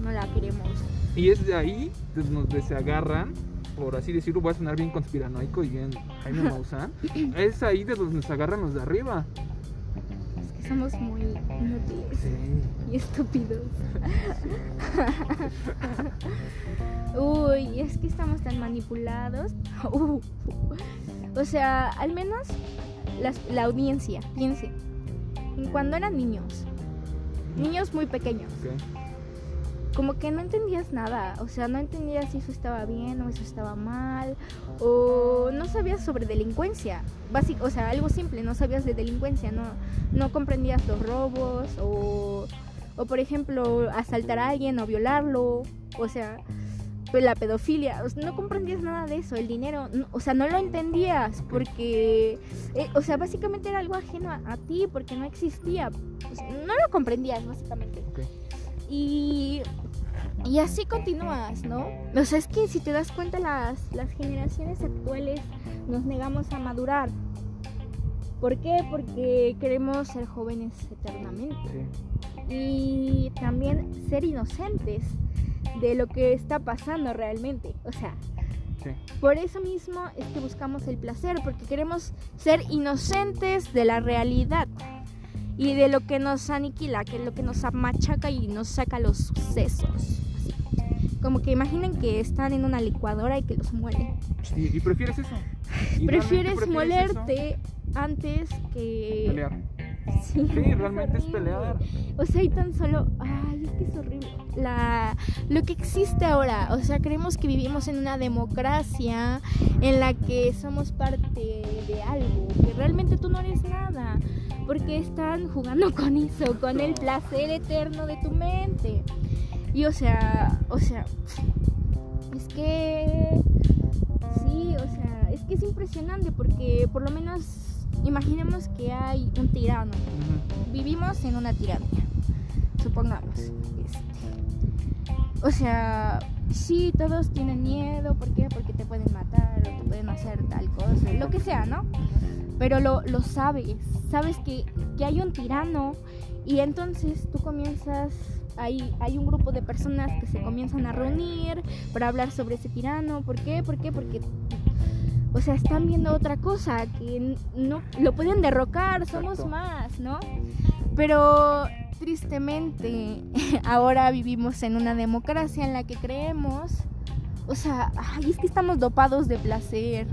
no la queremos. Y es de ahí donde se agarran, por así decirlo, voy a sonar bien conspiranoico y bien Jaime Maussan. es ahí de donde se agarran los de arriba. Somos muy inútiles y estúpidos. Uy, es que estamos tan manipulados. o sea, al menos la audiencia, piense. Cuando eran niños, niños muy pequeños como que no entendías nada, o sea, no entendías si eso estaba bien o eso estaba mal, o no sabías sobre delincuencia, básico, o sea, algo simple, no sabías de delincuencia, no, no comprendías los robos, o, o por ejemplo, asaltar a alguien o violarlo, o sea, pues la pedofilia, no comprendías nada de eso, el dinero, o sea, no lo entendías porque, eh, o sea, básicamente era algo ajeno a, ti porque no existía, no lo comprendías básicamente. Y, y así continúas, ¿no? O sea, es que si te das cuenta, las, las generaciones actuales nos negamos a madurar. ¿Por qué? Porque queremos ser jóvenes eternamente. Y también ser inocentes de lo que está pasando realmente. O sea, por eso mismo es que buscamos el placer, porque queremos ser inocentes de la realidad y de lo que nos aniquila, que es lo que nos machaca y nos saca los sesos. Como que imaginen que están en una licuadora y que los muele. ¿Y, prefieres eso? ¿Prefieres, molerte antes que... Pelear. Sí, realmente es, pelear. O sea, y tan solo, ay, es que es horrible. La, lo que existe ahora, o sea, creemos que vivimos en una democracia en la que somos parte de algo, que realmente tú no eres nada, porque están jugando con eso, con el placer eterno de tu mente. Y o sea, o sea, es que sí, o sea, es que es impresionante porque por lo menos imaginemos que hay un tirano. Vivimos en una tiranía, supongamos. Este. O sea, sí, todos tienen miedo. ¿Por qué? Porque te pueden matar o te pueden hacer tal cosa, lo que sea, ¿no? Pero lo, lo sabes, sabes que, que hay un tirano y entonces tú comienzas hay, hay, un grupo de personas que se comienzan a reunir para hablar sobre ese tirano. ¿Por qué? ¿Por qué? Porque o sea, están viendo otra cosa, que no lo pueden derrocar, somos más, ¿no? Pero tristemente ahora vivimos en una democracia en la que creemos, o sea, ay, es que estamos dopados de placer.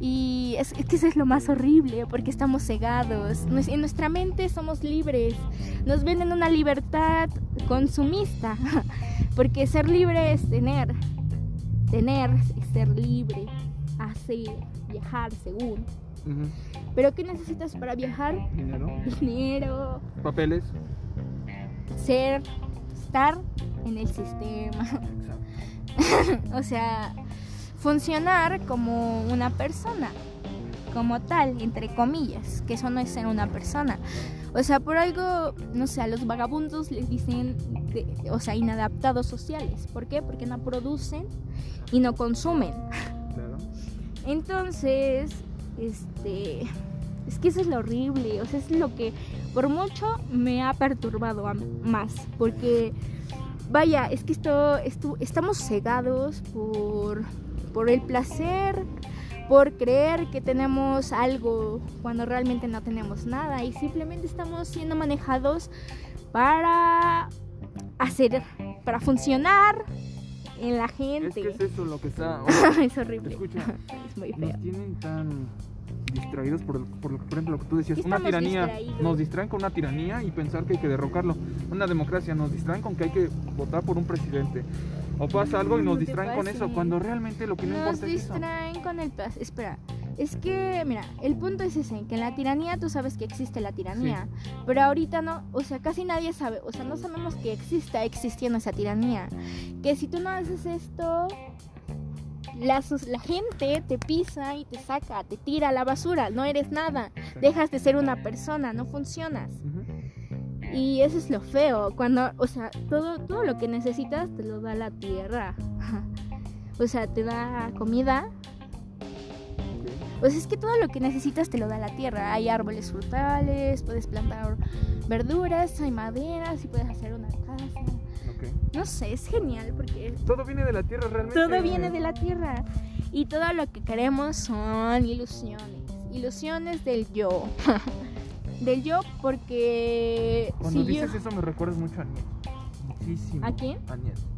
Y es, que eso es lo más horrible, porque estamos cegados. En nuestra mente somos libres. Nos venden una libertad consumista, porque ser libre es tener. Tener es ser libre hacer, viajar, según. Pero ¿qué necesitas para viajar? Dinero. Dinero. Papeles. Ser, estar en el sistema. o sea, funcionar como una persona, como tal, entre comillas, que eso no es ser una persona. O sea, por algo, no sé, a los vagabundos les dicen, o sea, inadaptados sociales. ¿Por qué? Porque no producen y no consumen. Entonces, este, es que eso es lo horrible, o sea, es lo que por mucho me ha perturbado más, porque vaya, es que esto, esto estamos cegados por, por el placer, por creer que tenemos algo cuando realmente no tenemos nada y simplemente estamos siendo manejados para hacer, para funcionar en la gente. Es que es eso lo que está. es horrible. Escucha, es muy feo. Nos tienen tan distraídos por, por, por ejemplo lo que tú decías, una tiranía, nos distraen con una tiranía y pensar que hay que derrocarlo. Una democracia nos distraen con que hay que votar por un presidente. O pasa algo y nos distraen con eso, cuando realmente lo que no, nos importa es Nos distraen con el... Espera, Es que, mira, el punto es ese, que en la tiranía tú sabes que existe la tiranía, pero ahorita no, o sea, casi nadie sabe, o sea, no sabemos que exista existiendo esa tiranía. Que si tú no haces esto, la, la gente te pisa y te saca, te tira a la basura, no eres nada, dejas de ser una persona, no funcionas. Y eso es lo feo, cuando, o sea, todo, todo lo que necesitas te lo da la tierra. o sea, te da comida, pues es que todo lo que necesitas te lo da la tierra. Hay árboles frutales, puedes plantar verduras, hay maderas y puedes hacer una casa. No sé, es genial porque... Todo viene de la tierra realmente. Todo viene de la tierra. Y todo lo que queremos son ilusiones. Ilusiones del yo. del yo porque... Cuando dices eso me recuerdas mucho a Nietzsche. Muchísimo. ¿A quién? A Nietzsche.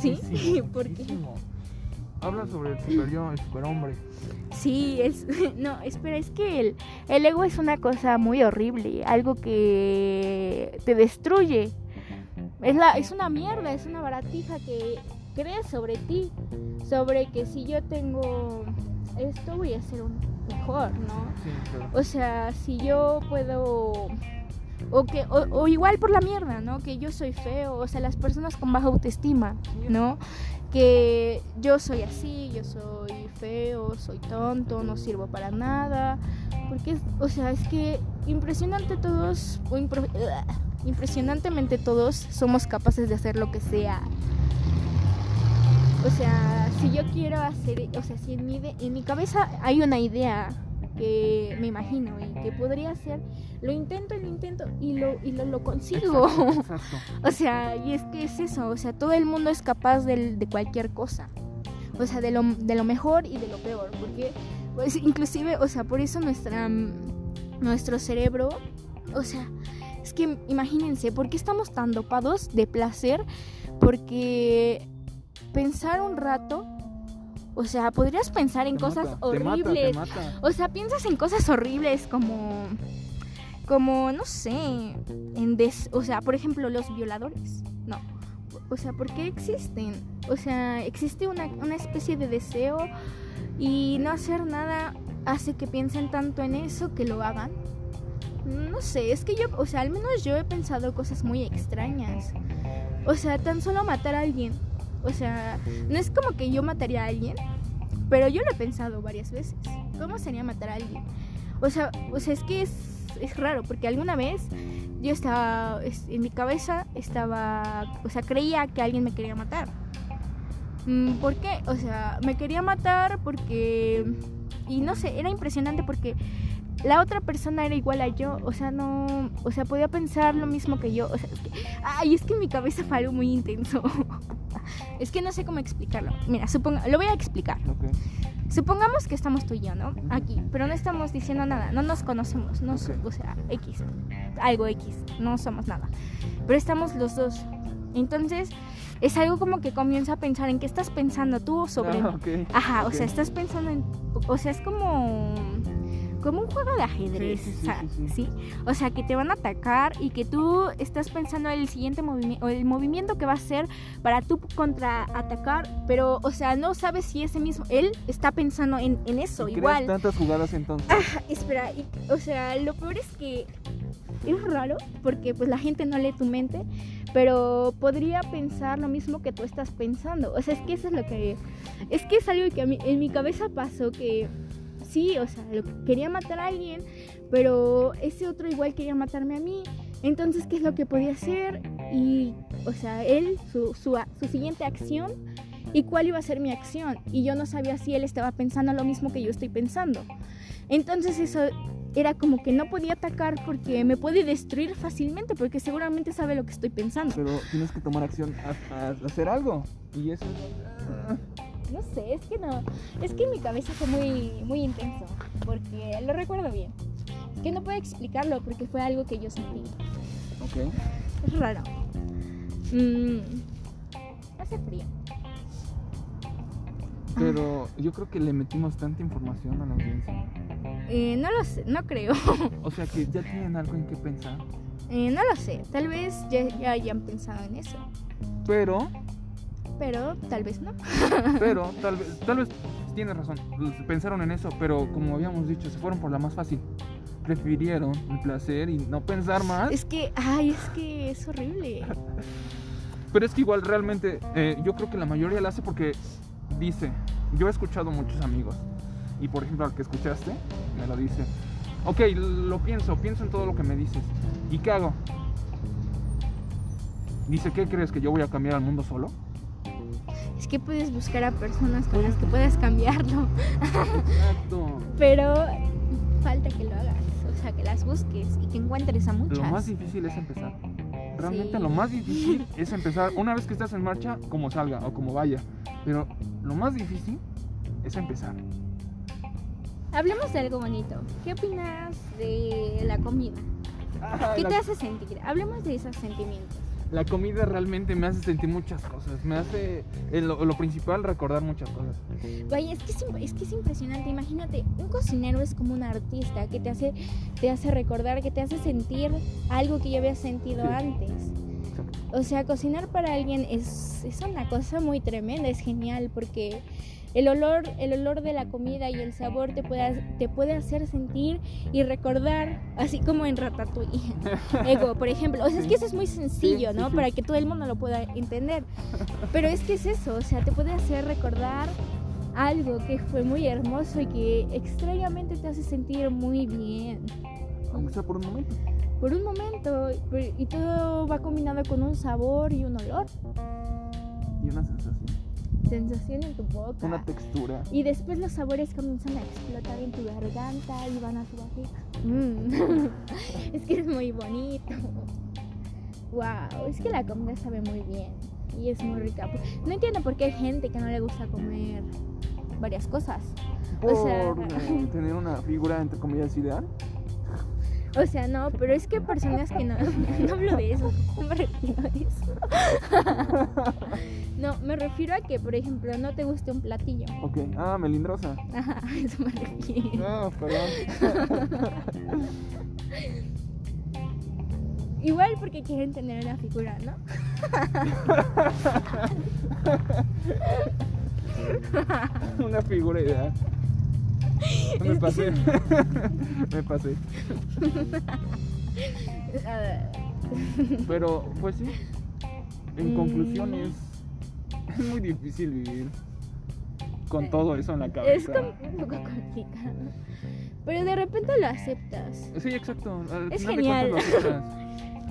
Sí, ¿por qué? Habla sobre el super el superhombre. Sí, es. No, espera, es que el, el ego es una cosa muy horrible, algo que te destruye. Es, la, es una mierda, es una baratija que crees sobre ti, sobre que si yo tengo esto voy a ser un mejor, ¿no? Sí, claro. O sea, si yo puedo o que o, o, igual por la mierda, ¿no? Que yo soy feo, o sea, las personas con baja autoestima, ¿no? que yo soy así, yo soy feo, soy tonto, no sirvo para nada. Porque, o sea, es que impresionante todos, o impresionantemente todos somos capaces de hacer lo que sea. O sea, si yo quiero hacer, o sea, si en mi, en mi cabeza hay una idea que me imagino y que podría ser, lo intento y lo intento y lo, y lo, consigo. o sea, y es que es eso, o sea, todo el mundo es capaz de, de cualquier cosa. O sea, de lo, de lo mejor y de lo peor. Porque, pues, inclusive, o sea, por eso nuestra, nuestro cerebro, o sea, es que imagínense, ¿por qué estamos tan dopados de placer? Porque pensar un rato o sea, podrías pensar en cosas horribles. O sea, piensas en cosas horribles como como no sé, en des, o sea, por ejemplo, los violadores. No. O sea, ¿por qué existen? O sea, existe una, una especie de deseo y no hacer nada hace que piensen tanto en eso que lo hagan. No sé, es que yo, o sea, al menos yo he pensado cosas muy extrañas. O sea, tan solo matar a alguien o sea, no es como que yo mataría a alguien, pero yo lo he pensado varias veces. ¿Cómo sería matar a alguien? O sea, o sea es que es, es raro, porque alguna vez yo estaba, en mi cabeza estaba, o sea, creía que alguien me quería matar. Mm, ¿Por qué? O sea, me quería matar porque, y no sé, era impresionante porque la otra persona era igual a yo, o sea, no, o sea, podía pensar lo mismo que yo, o sea, es que, ay, es que mi cabeza algo muy intenso. es que no sé cómo explicarlo. Mira, suponga, lo voy a explicar. Supongamos que estamos tú y yo, ¿no? Aquí, pero no estamos diciendo nada, no nos conocemos, no, o sea, X, algo X, no somos nada. Pero estamos los dos. Entonces, es algo como que comienza a pensar en qué estás pensando tú sobre... Ah, Ajá, o sea, estás pensando en... O sea, es como como un juego de ajedrez, sí, O sea, que te van a atacar y que tú estás pensando en el siguiente movimiento, el movimiento que va a hacer para tú contraatacar, pero, o sea, no sabes si ese mismo, él está pensando en, en eso, ¿Y igual. tantas jugadas entonces? Ah, espera, o sea, lo peor es que es raro, porque pues la gente no lee tu mente, pero podría pensar lo mismo que tú estás pensando. O sea, es que eso es lo que... Es que es algo que a mí, en mi cabeza pasó que sí, o sea, quería matar a alguien, pero ese otro igual quería matarme a mí. Entonces, ¿qué es lo que podía hacer? Y, o sea, él, su, su, su siguiente acción y cuál iba a ser mi acción. Y yo no sabía si él estaba pensando lo mismo que yo estoy pensando. Entonces eso era como que no podía atacar porque me puede destruir fácilmente porque seguramente sabe lo que estoy pensando. Pero tienes que tomar acción a, hacer algo. Y eso no sé, es que no, es que en mi cabeza fue muy, muy intenso, porque lo recuerdo bien. Que no puedo explicarlo porque fue algo que yo sentí. Ok. Es raro. Mm, hace frío. Pero yo creo que le metimos tanta información a la audiencia. Eh, no lo sé, no creo. o sea que ya tienen algo en qué pensar. Eh, no lo sé, tal vez ya, ya hayan pensado en eso. Pero pero tal vez no. pero tal vez, tal vez tienes razón, pensaron en eso, pero como habíamos dicho, se fueron por la más fácil. Prefirieron el placer y no pensar más. Es que, ay, es que es horrible. Pero es que igual realmente eh, yo creo que la mayoría lo hace porque dice, yo he escuchado muchos amigos y por ejemplo al que escuchaste me lo dice, ok, lo pienso, pienso en todo lo que me dices. ¿Y qué hago? Dice, ¿qué crees que yo voy a cambiar al mundo solo? Es que puedes buscar a personas con las que puedas cambiarlo. Exacto. Pero falta que lo hagas, o sea, que las busques y que encuentres a muchas. Lo más difícil es empezar. Realmente Sí. lo más difícil es empezar una vez que estás en marcha, como salga o como vaya. Pero lo más difícil es empezar. Hablemos de algo bonito. ¿Qué opinas de la comida? ¿Qué la, te hace sentir? Hablemos de esos sentimientos. La comida realmente me hace sentir muchas cosas. Me hace, eh, lo, principal, recordar muchas cosas. Vaya, es que es, es que es impresionante. Imagínate, un cocinero es como un artista que te hace, te hace recordar, que te hace sentir algo que ya habías sentido Sí. antes. O sea, cocinar para alguien es, es una cosa muy tremenda, es genial porque el olor, el olor de la comida y el sabor te puede, te puede hacer sentir y recordar, así como en Ratatouille. Ego, por ejemplo. O sea, es que eso es muy sencillo, ¿no? Para que todo el mundo lo pueda entender. Pero es que es eso, o sea, te puede hacer recordar algo que fue muy hermoso y que extrañamente te hace sentir muy bien. Aunque sea por un momento. Por un momento, y todo va combinado con un sabor y un olor, Y una sensación. Sensación en tu boca. Una textura. Y después los sabores comienzan a explotar en tu garganta y van a tu barriga. Mm. es que es muy bonito. Wow, es que la comida sabe muy bien y es muy rica. No entiendo por qué hay gente que no le gusta comer varias cosas. Por O sea- eh, tener una figura, entre comillas, ideal. O sea, no, pero es que personas que no, no hablo de eso, no me refiero a eso. No, me refiero a que, por ejemplo, no te guste un platillo. Ok. Ah, melindrosa. Ajá, eso me refiero. Ah, perdón. Igual porque quieren tener una figura, ¿no? una figura ideal. Me pasé. Me pasé. Pero, pues sí. En Mm. conclusión es, es muy difícil vivir con todo eso en la es cabeza. como un poco complicado. Pero de repente lo aceptas. Sí, exacto. Al Es genial.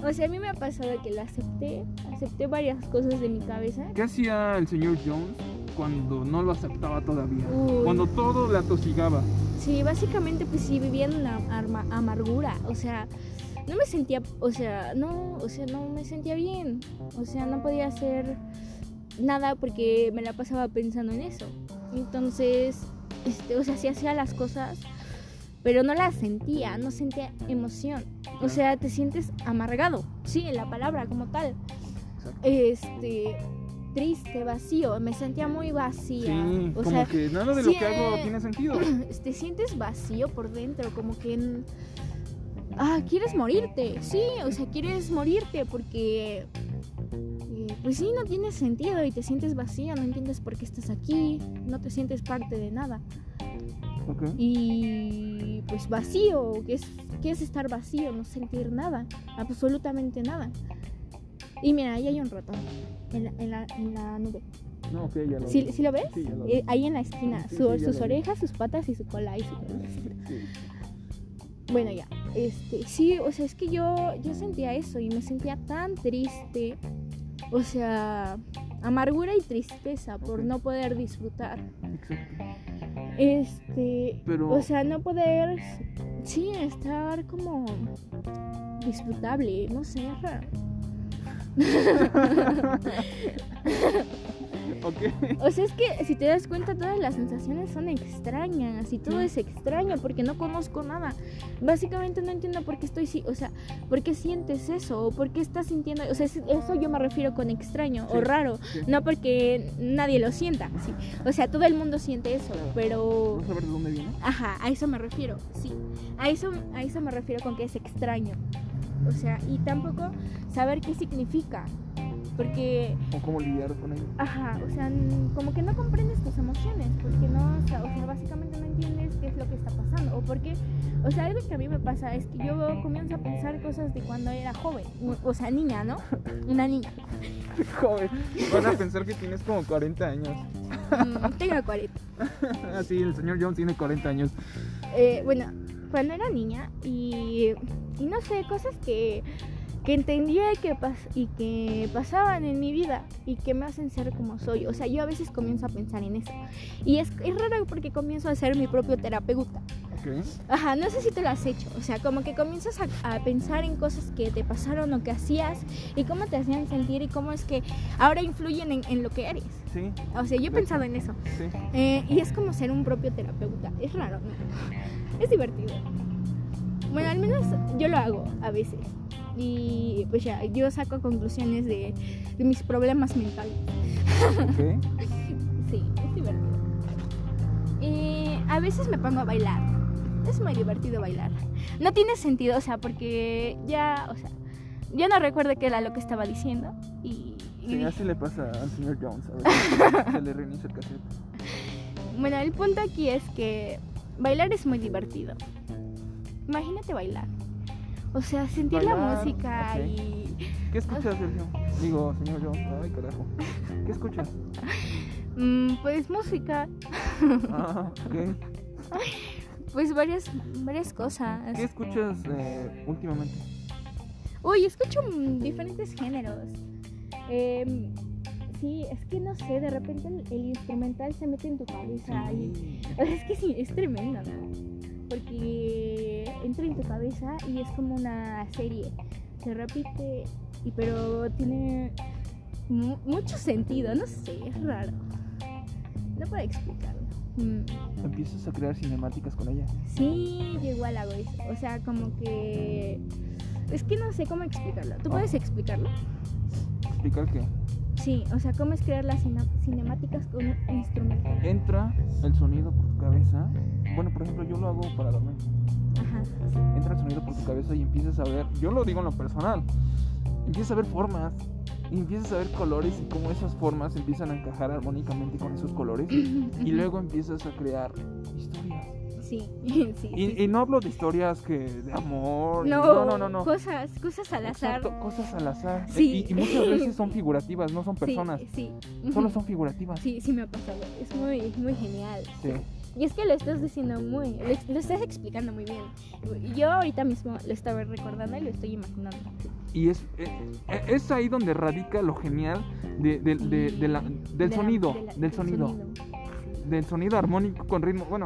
O sea, a mí me ha pasado que lo acepté. Acepté varias cosas de mi cabeza. ¿Qué hacía el señor Jones cuando no lo aceptaba todavía? Uy. Cuando todo le atosigaba. Sí, básicamente pues sí vivía en arma- amargura, o sea, no me sentía, o sea, no, o sea, no me sentía bien, o sea, no podía hacer nada porque me la pasaba pensando en eso. Entonces, este, o sea, sí hacía las cosas, pero no las sentía, no sentía emoción. O sea, te sientes amargado, sí, en la palabra como tal. Exacto. Este, triste, vacío, me sentía muy vacía. Sí, o como sea, que nada de lo que hago eh, tiene sentido. te sientes vacío por dentro, como que... Ah, quieres morirte, sí, o sea, quieres morirte porque... eh, Pues sí, no tiene sentido y te sientes vacío, no entiendes por qué estás aquí, no te sientes parte de nada. Y pues vacío, ¿qué es, qué es estar vacío? No sentir nada, absolutamente nada. Y mira, ahí hay un ratón en la, en la, en la nube. No, ok, ya lo ¿Sí, vi. sí lo ves? Sí, lo. Eh, ahí en la esquina, Sí, su- sus vi. orejas, sus patas y su cola y su Sí. Bueno, ya. Este, sí, o sea, es que yo, yo sentía eso y me sentía tan triste. O sea, amargura y tristeza por no poder disfrutar. Exacto. Este, Pero- o sea, no poder, sí, estar como disfrutable, no sé, raro. ok. O sea, es que si te das cuenta, todas las sensaciones son extrañas y todo es extraño porque no conozco nada. Básicamente no entiendo por qué estoy, o sea, por qué sientes eso o por qué estás sintiendo, o sea, es- eso yo me refiero con extraño o Sí, raro, sí. no porque nadie lo sienta, sí. O sea, todo el mundo siente eso, Claro. pero ¿No saber de dónde viene? Ajá, a eso me refiero, sí. A eso, a eso me refiero con que es extraño. O sea, y tampoco saber qué significa. Porque, O cómo lidiar con ello. ajá, o sea, como que no comprendes tus emociones, porque no, o sea, o sea, básicamente no entiendes qué es lo que está pasando. O porque, o sea, algo que a mí me pasa es que yo comienzo a pensar cosas de cuando era joven, o- sea, niña, ¿no? Una niña. Joven, van a pensar que tienes como 40 años. Mm, tengo 40. Así, el señor Jones tiene 40 años. Eh, bueno, cuando era niña y, y no sé, cosas que, que entendía y que, pas- y que pasaban en mi vida y que me hacen ser como soy. O sea, yo a veces comienzo a pensar en eso. Y es, es raro porque comienzo a ser mi propio terapeuta. Ok. Ajá, no sé si te lo has hecho. O sea, como que comienzas a, a pensar en cosas que te pasaron o que hacías y cómo te hacían sentir y cómo es que ahora influyen en, en lo que eres. Sí, O sea, yo he pensado en eso. sí. Eh, y es como ser un propio terapeuta. Es raro, ¿no? Es divertido. Bueno, al menos yo lo hago a veces. Y pues ya, yo saco conclusiones de, de mis problemas mentales. Sí, es divertido. Y a veces me pongo a bailar. Es muy divertido bailar. No tiene sentido, o sea, porque ya, o sea, ya no recuerdo qué era lo que estaba diciendo. Y, y Sí, así le pasa al señor Jones. A ver, se le reinicia el cassette. Bueno, el punto aquí es que bailar es muy divertido. Imagínate bailar. O sea, sentir la música y... ¿Qué escuchas, Sergio? Digo, señor Jones. Ay, carajo. ¿Qué escuchas? mm, pues música, Ah, ok. pues varias, varias cosas. ¿Qué escuchas eh, últimamente? Uy, escucho diferentes géneros. Em, sí, es que no sé, de repente el, el instrumental se mete en tu cabeza y... Sí. O sea, es que sí, es tremendo, ¿no? Porque entra en tu cabeza y es como una serie. Se repite, y pero tiene mu- mucho sentido, no sé, es raro. No puedo explicarlo. Mm, Empiezas a crear cinemáticas con ella. Sí, yo igual hago eso. O sea, como que... Es que no sé cómo explicarlo. ¿Tú Ah. puedes explicarlo? ¿Explicar qué? Sí, o sea, cómo es crear las cine- cinemáticas con un instrumento. Entra el sonido por tu cabeza. Bueno, por ejemplo, yo lo hago para dormir. Ajá. Entra el sonido por tu cabeza y empiezas a ver, yo lo digo en lo personal, empiezas a ver formas y empiezas a ver colores y cómo esas formas empiezan a encajar armónicamente con esos colores y luego empiezas a crear historias. Sí, sí. sí, Y, sí. y no hablo de historias que de amor. No, no, no, no. Cosas, cosas al azar. Exacto, cosas al azar. Sí. Y, y muchas veces son figurativas, no son personas. Sí, Solo son figurativas. Sí, sí me ha pasado. Es muy, muy genial. Sí. Y es que lo estás diciendo muy, lo, lo estás explicando muy bien. Yo ahorita mismo lo estaba recordando y lo estoy imaginando. Y es, eh, eh, es ahí donde radica lo genial de, de- de- de la- De del sonido. de la- del sonido. Del sonido armónico con ritmo. Bueno,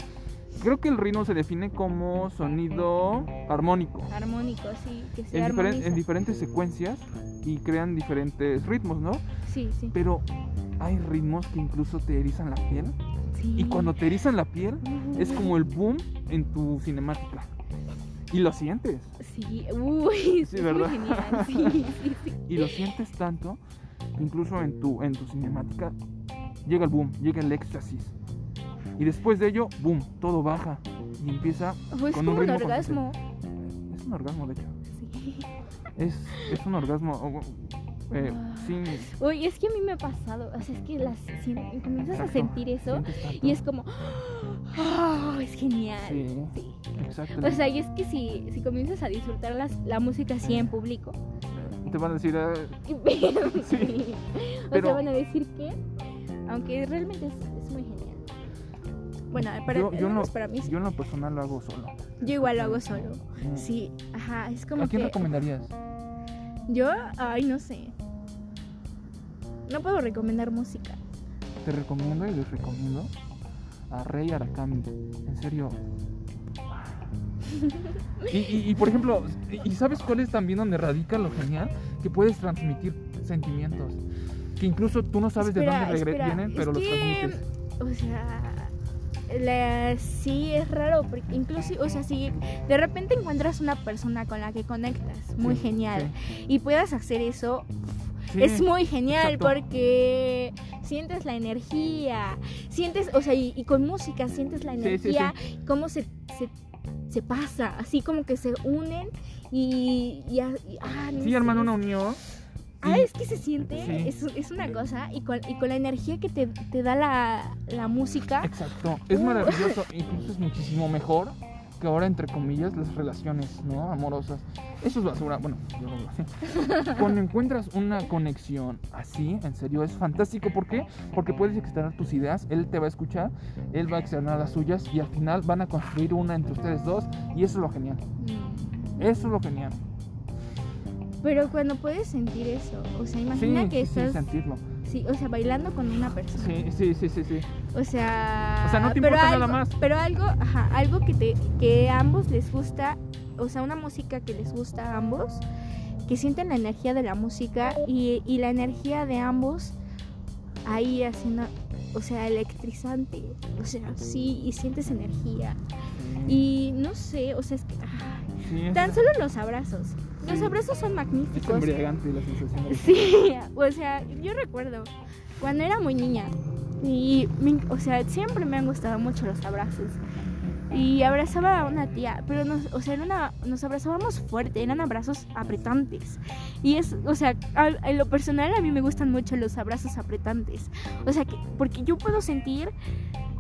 creo que el ritmo se define como sonido armónico. Armónico, sí, que se En, diferen- en diferentes secuencias y crean diferentes ritmos, ¿no? Sí, sí. Pero hay ritmos que incluso te erizan la piel. sí. Y cuando te erizan la piel, es como el boom en tu cinemática. Y lo sientes. Sí, uy, Sí, es ¿verdad? muy genial. Sí, sí, sí. Y lo sientes tanto, incluso en tu, en tu cinemática, llega el boom, llega el éxtasis. Y después de ello, boom, todo baja. Y empieza Pues con como un un ritmo orgasmo. Es un orgasmo, de hecho. Sí. Es, es un orgasmo. eh, Ah. sí. Uy, es que a mí me ha pasado. O sea, es que las, si- comienzas a sentir eso y es como. ¡ah! es genial. Sí. Sí. Exacto. O sea, y es que si, si comienzas a disfrutar las, la música así en público, te van a decir, ah, sí. Sí. o Pero- sea, van a decir que, aunque realmente es. Bueno, para, yo, yo, no, menos para mí, yo en lo personal lo hago solo. yo igual lo hago solo. Mm. Sí, ajá, es como ¿A quién que recomendarías? yo, ay, no sé. No puedo recomendar música. Te recomiendo y les recomiendo a Rey Arakami. En serio. Y, y- y, por ejemplo, ¿y sabes cuál es también donde radica lo genial? Que puedes transmitir sentimientos. Que incluso tú no sabes de dónde espera, vienen, pero los transmites. O sea, la- sí es raro, porque incluso, o sea, si de repente encuentras una persona con la que conectas, muy Sí, genial, y puedas hacer eso, Sí, es muy genial exacto. porque sientes la energía, sientes, o sea, y, y con música sientes la Sí, sí, energía, cómo se, se, se pasa, así como que se unen y, y, ah, y- ah, no Sí, hermano, una unión Ah, es que se siente, Sí. es, es una cosa, y con, y con la energía que te, te da la, la música, Exacto, es Uh. maravilloso, incluso es muchísimo mejor que ahora, entre comillas, las relaciones, ¿no? Amorosas. Eso es basura, bueno, yo no lo sé. Cuando encuentras una conexión así, en serio, es fantástico. ¿Por qué? Porque puedes externar tus ideas, él te va a escuchar, él va a externar las suyas y al final van a construir una entre ustedes dos y eso es lo genial. mm, Eso es lo genial. Pero cuando puedes sentir eso, o sea, imagina sí, que sí, estás, sentirlo. sí, o sea, bailando con una persona. Sí, sí, sí, sí, sí. O sea, O sea, no te importa nada algo, más. Pero algo, ajá, algo que te que a ambos les gusta, o sea, una música que les gusta a ambos, que sienten la energía de la música y, y la energía de ambos ahí haciendo, o sea, electrizante, o sea, sí, y sientes energía. Y no sé, o sea, es que ay, Sí, es, tan solo los abrazos. Los abrazos son es magníficos. embriagante la sensación. de- Sí, o sea, yo recuerdo cuando era muy niña y, me- o sea, siempre me han gustado mucho los abrazos. Y abrazaba a una tía, pero nos, o sea, era una- nos abrazábamos fuerte, eran abrazos apretantes. Y es, o sea, a- en lo personal a mí me gustan mucho los abrazos apretantes. O sea, que, porque yo puedo sentir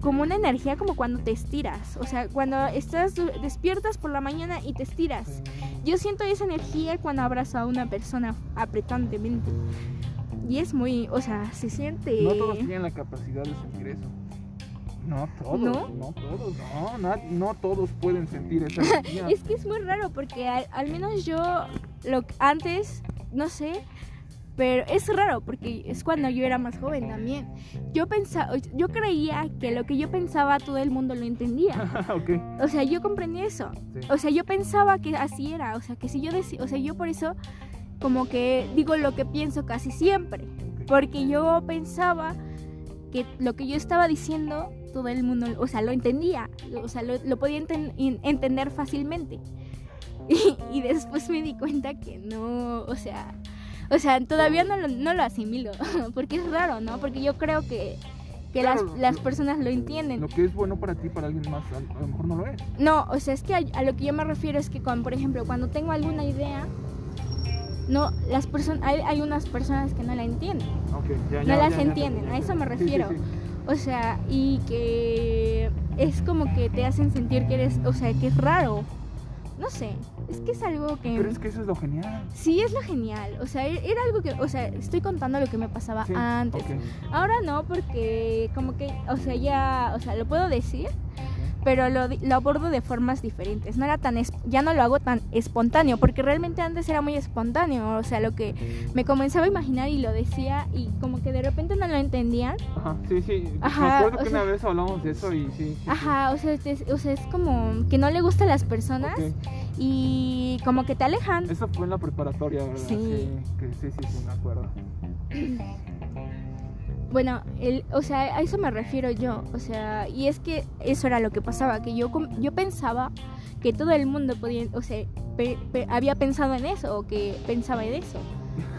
como una energía como cuando te estiras. O sea, cuando estás despiertas por la mañana y te estiras. Yo siento esa energía cuando abrazo a una persona apretantemente. Y es muy, o sea, se siente... No todos tienen la capacidad de sentir eso. No todos, ¿No? no, todos, no, na- no todos pueden sentir esa energía. Es que es muy raro porque al, al menos yo lo antes, no sé, pero es raro porque es cuando yo era más joven también. Yo pensaba, yo creía que lo que yo pensaba todo el mundo lo entendía. ok. O sea, yo comprendí eso. Sí. O sea, yo pensaba que así era. O sea, que si yo decía, o sea, yo por eso como que digo lo que pienso casi siempre. ok. Porque yo pensaba que lo que yo estaba diciendo, todo el mundo, o sea, lo entendía, o sea, lo, lo podía enten- en- entender fácilmente. Y, y después me di cuenta que no, o sea, o sea, todavía no lo, no lo asimilo, porque es raro, ¿no? Porque yo creo que, que Claro, las, las personas lo entienden. Lo que es bueno para ti, para alguien más, a, a lo mejor no lo es. No, o sea, es que a, a lo que yo me refiero es que, cuando, por ejemplo, cuando tengo alguna idea, no, las personas, hay, hay unas personas que no la entienden. Ya, No las ya, entienden, a eso me Sí, sí, refiero. sí. O sea, y que es como que te hacen sentir que eres, o sea, que es raro. No sé, es que es algo que... Pero es que eso es lo genial. Sí, es lo genial. O sea, e- era algo que, o sea, estoy contando lo que me pasaba Sí, antes. ok, Ahora no, porque como que, o sea, ya, o sea, lo puedo decir. Pero lo, lo abordo de formas diferentes. No era tan, es- ya no lo hago tan espontáneo, porque realmente antes era muy espontáneo. O sea, lo que me comenzaba a imaginar y lo decía y como que de repente no lo entendían. Ajá, sí, sí. Ajá, Me acuerdo que sea- una vez hablamos de eso y sí. sí, sí. Ajá, o sea, te- o sea, es como que no le gusta a las personas y como que te alejan. Eso fue en la preparatoria, ¿verdad? Sí. que sí, sí, sí, me acuerdo. Bueno, el, o sea, a eso me refiero yo. O sea, y es que eso era lo que pasaba, que yo, yo pensaba que todo el mundo podía, o sea, pe- pe- había pensado en eso o que pensaba en eso.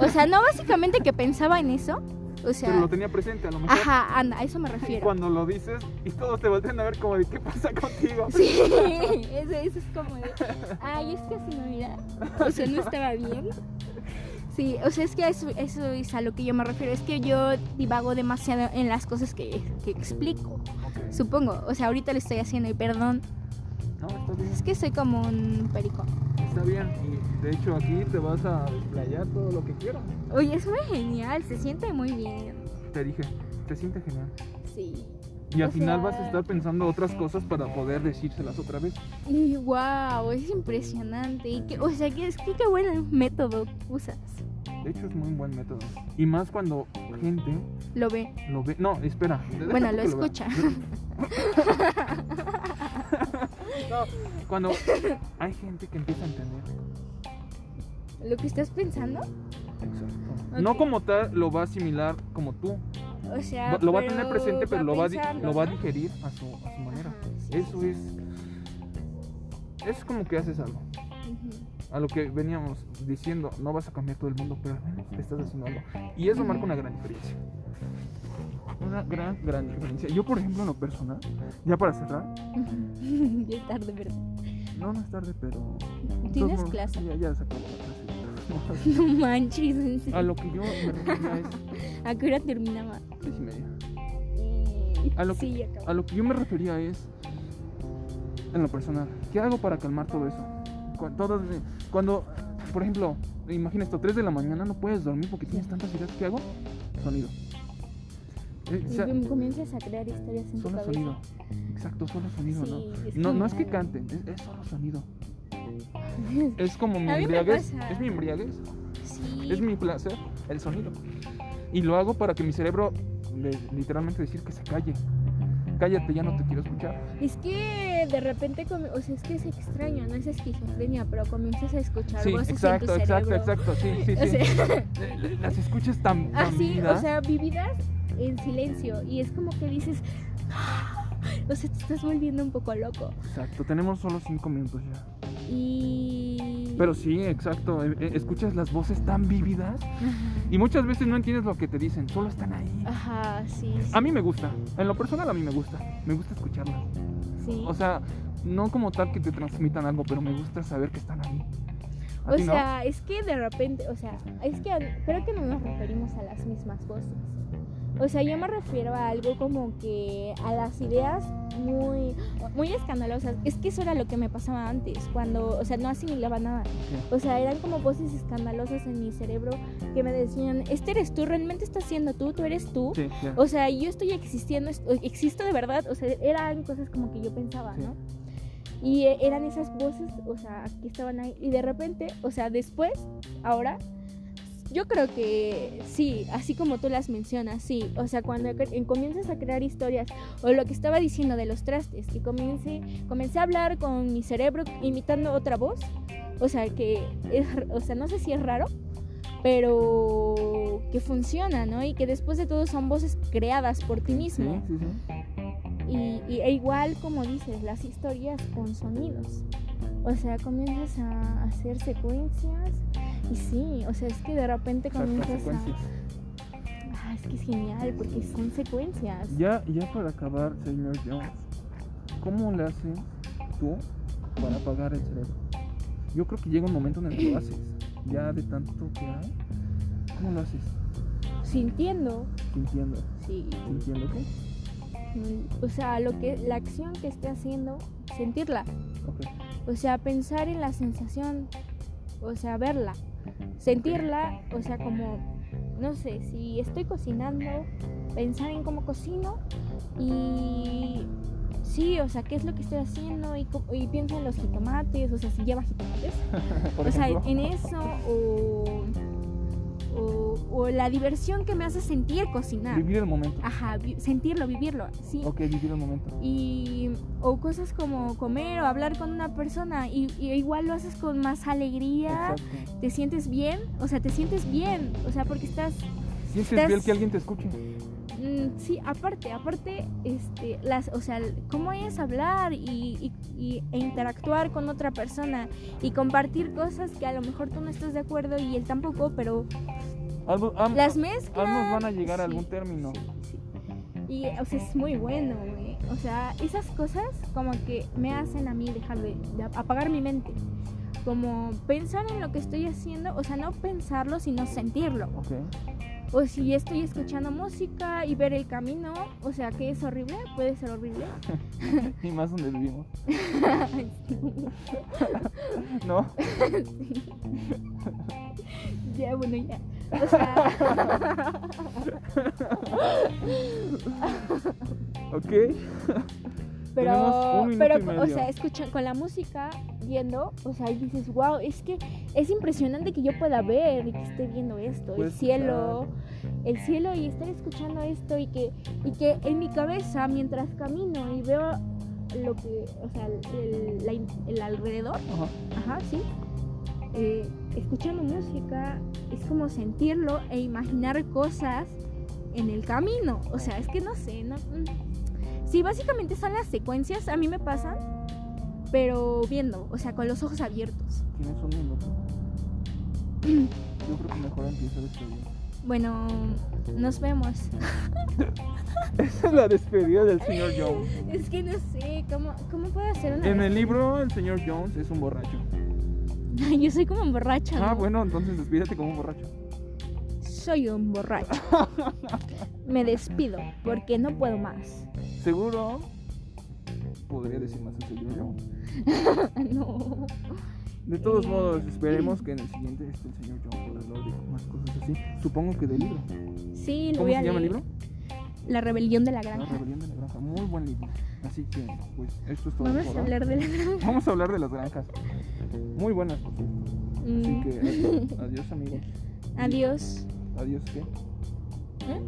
O sea, no básicamente que pensaba en eso. O sea, Pero lo tenía presente a lo mejor. ajá, anda, a eso me Y refiero. cuando lo dices y todos te voltean a ver como de qué pasa contigo. Sí, eso, eso es como de, ay, es que así no mira, o sea, no estaba bien. Sí, o sea, es que eso, eso es a lo que yo me refiero, es que yo divago demasiado en las cosas que, que explico, supongo, o sea, ahorita lo estoy haciendo y perdón, No, está bien. es que soy como un perico. Está bien. Y de hecho aquí te vas a desplayar todo lo que quieras. Oye, es muy genial, se siente muy bien, Te dije, te siente genial. sí. Y al O final sea- vas a estar pensando otras cosas para poder decírselas otra vez. Y wow, es impresionante, y que, o sea, que es que qué buen método usas, De hecho es muy buen método. Y más cuando gente lo ve. lo ve. No, espera. Bueno, lo escucha. No, cuando hay gente que empieza a entender. ¿Lo que estás pensando? Exacto. No como tal lo va a asimilar como tú. O sea, Va- lo va a tener presente, pero lo va pensando, lo va a digerir a su, a su manera. Ajá, sí, Eso sí, es. Es como que haces algo. A lo que veníamos diciendo, no vas a cambiar todo el mundo, pero al menos estás haciendo algo. Y eso marca una gran diferencia. Una gran, gran diferencia. Yo, por ejemplo, en lo personal, ya para cerrar, ya es tarde, ¿verdad? no, no es tarde, pero. ¿Tienes modos, clase? Ya, ya se acabó la clase. No manches, en serio. A lo que yo me refería es. ¿A qué hora terminaba? Seis y media. Eh, A lo, sí, que, a lo que yo me refería es. En lo personal. ¿Qué hago para calmar todo eso? Cu- todas- Cuando, por ejemplo, imagina esto, 3 de la mañana no puedes dormir porque tienes tantas ideas. ¿Qué hago? Sonido. Eh, o sea, comienzas a crear historias en solo sonido. Exacto, solo sonido, Sí, ¿no? es no, no es que canten, es, es solo sonido. Es como mi embriaguez. Es mi embriaguez. Sí. Es mi placer, el sonido. Y lo hago para que mi cerebro, le- literalmente decir que se calle. Cállate, ya no te quiero escuchar. Es que de repente, o sea, es que es extraño, no es esquizofrenia, pero comienzas a escuchar Sí, voces exacto, en tu exacto, cerebro. exacto. Sí, sí, O sí. sea, Las escuchas tan, tan así, vividas. o sea, vividas en silencio y es como que dices, o sea, te estás volviendo un poco loco. Exacto, tenemos solo cinco minutos ya. Y... Pero sí, exacto. eh, eh, Escuchas las voces tan vívidas y muchas veces no entiendes lo que te dicen, solo están ahí. Ajá, sí. sí, A mí me gusta, en lo personal a mí me gusta, me gusta escucharlas. sí. O sea, no como tal que te transmitan algo, pero me gusta saber que están ahí. ¿A O no? sea, es que de repente, o sea, es que creo que no nos referimos a las mismas voces. O sea, yo me refiero a algo como que a las ideas muy, muy escandalosas. Es que eso era lo que me pasaba antes, cuando, o sea, no asimilaba nada. O sea, eran como voces escandalosas en mi cerebro que me decían, este eres tú, realmente estás siendo tú, tú eres tú. Sí, sí. O sea, yo estoy existiendo, existo de verdad. O sea, eran cosas como que yo pensaba, Sí. ¿no? Y eh, eran esas voces, o sea, que estaban ahí. Y de repente, o sea, después, ahora, yo creo que sí, así como tú las mencionas, sí. O sea, cuando comienzas a crear historias, o lo que estaba diciendo de los trastes, que comencé, comencé a hablar con mi cerebro imitando otra voz. O sea, que es, o sea, no sé si es raro, pero que funciona, ¿no? Y que después de todo son voces creadas por ti Sí, mismo. sí, sí. Y, y- e igual, como dices, las historias con sonidos. O sea, comienzas a hacer secuencias. Y sí, o sea, es que de repente comienzas a... Ah, es que es genial, porque son secuencias. Ya, ya para acabar, señor Jones, ¿cómo le haces tú para apagar el cerebro? Yo creo que llega un momento en el que lo haces. Ya de tanto que hay, ¿cómo lo haces? Sintiendo, Sintiendo. sí. ¿Sintiendo qué? Mm, O sea, lo que, la acción que esté haciendo, sentirla. Ok. O sea, pensar en la sensación, o sea, verla, sentirla, o sea, como, no sé, si estoy cocinando, pensar en cómo cocino y sí, o sea, qué es lo que estoy haciendo y, y pienso en los jitomates, o sea, si lleva jitomates, o sea, en eso o, o, o la diversión que me hace sentir cocinar. Vivir el momento. Ajá, vi- sentirlo, vivirlo, sí Ok, vivir el momento. y o cosas como comer o hablar con una persona y, y igual lo haces con más alegría Exacto. te sientes bien o sea te sientes bien o sea porque estás Sientes estás- bien que alguien te escuche. Mm, sí aparte aparte este las o sea cómo es hablar y, y- y- e interactuar con otra persona y compartir cosas que a lo mejor tú no estás de acuerdo y él tampoco pero Algo, am- las mezclas ambos van a llegar a algún término. sí, sí. Y, o sea, es muy bueno, güey. O sea, esas cosas como que me hacen a mí dejar de, de apagar mi mente. Como pensar en lo que estoy haciendo, o sea, no pensarlo, sino sentirlo. O si estoy escuchando música y ver el camino, o sea, que es horrible, puede ser horrible. y más donde vivimos. ¿No? ya, bueno, ya. O sea, Ok. Pero, pero o sea, escucha, con la música viendo, o sea, y dices, wow, es que es impresionante que yo pueda ver y que esté viendo esto, el Puedes cielo, el cielo y estar escuchando esto y que, y que en mi cabeza mientras camino y veo lo que, o sea, el, in- el alrededor, Ajá. ajá, sí, eh, escuchando música es como sentirlo e imaginar cosas en el camino, o sea, es que no sé, no, mm. sí, básicamente son las secuencias, a mí me pasan, pero viendo, o sea, con los ojos abiertos. Tienes un minuto. Yo creo que mejor empieza la despedida. Bueno, nos vemos. Esa es la despedida del señor Jones. Es que no sé, ¿cómo, cómo puedo hacer una En el libro, el señor Jones es un borracho. Yo soy como un borracho. Ah, ¿no? bueno, entonces despídete como un borracho. Soy un borracho. Me despido porque no puedo más. Seguro podría decir más señor yo. no. De todos modos, esperemos que en el siguiente esté el señor John hablar de más cosas así. Supongo que de libro. Sí, lo ¿Cómo voy a se llama el leer. libro? La rebelión de la La granja. rebelión de la granja. Muy buen libro. Así que, pues, esto es todo. Vamos por a hoy. hablar de la granja. Vamos a hablar de las granjas. Muy buenas. Así Mm. que, adiós, adiós amigos. Adiós. Adiós, ¿qué? ¿Eh?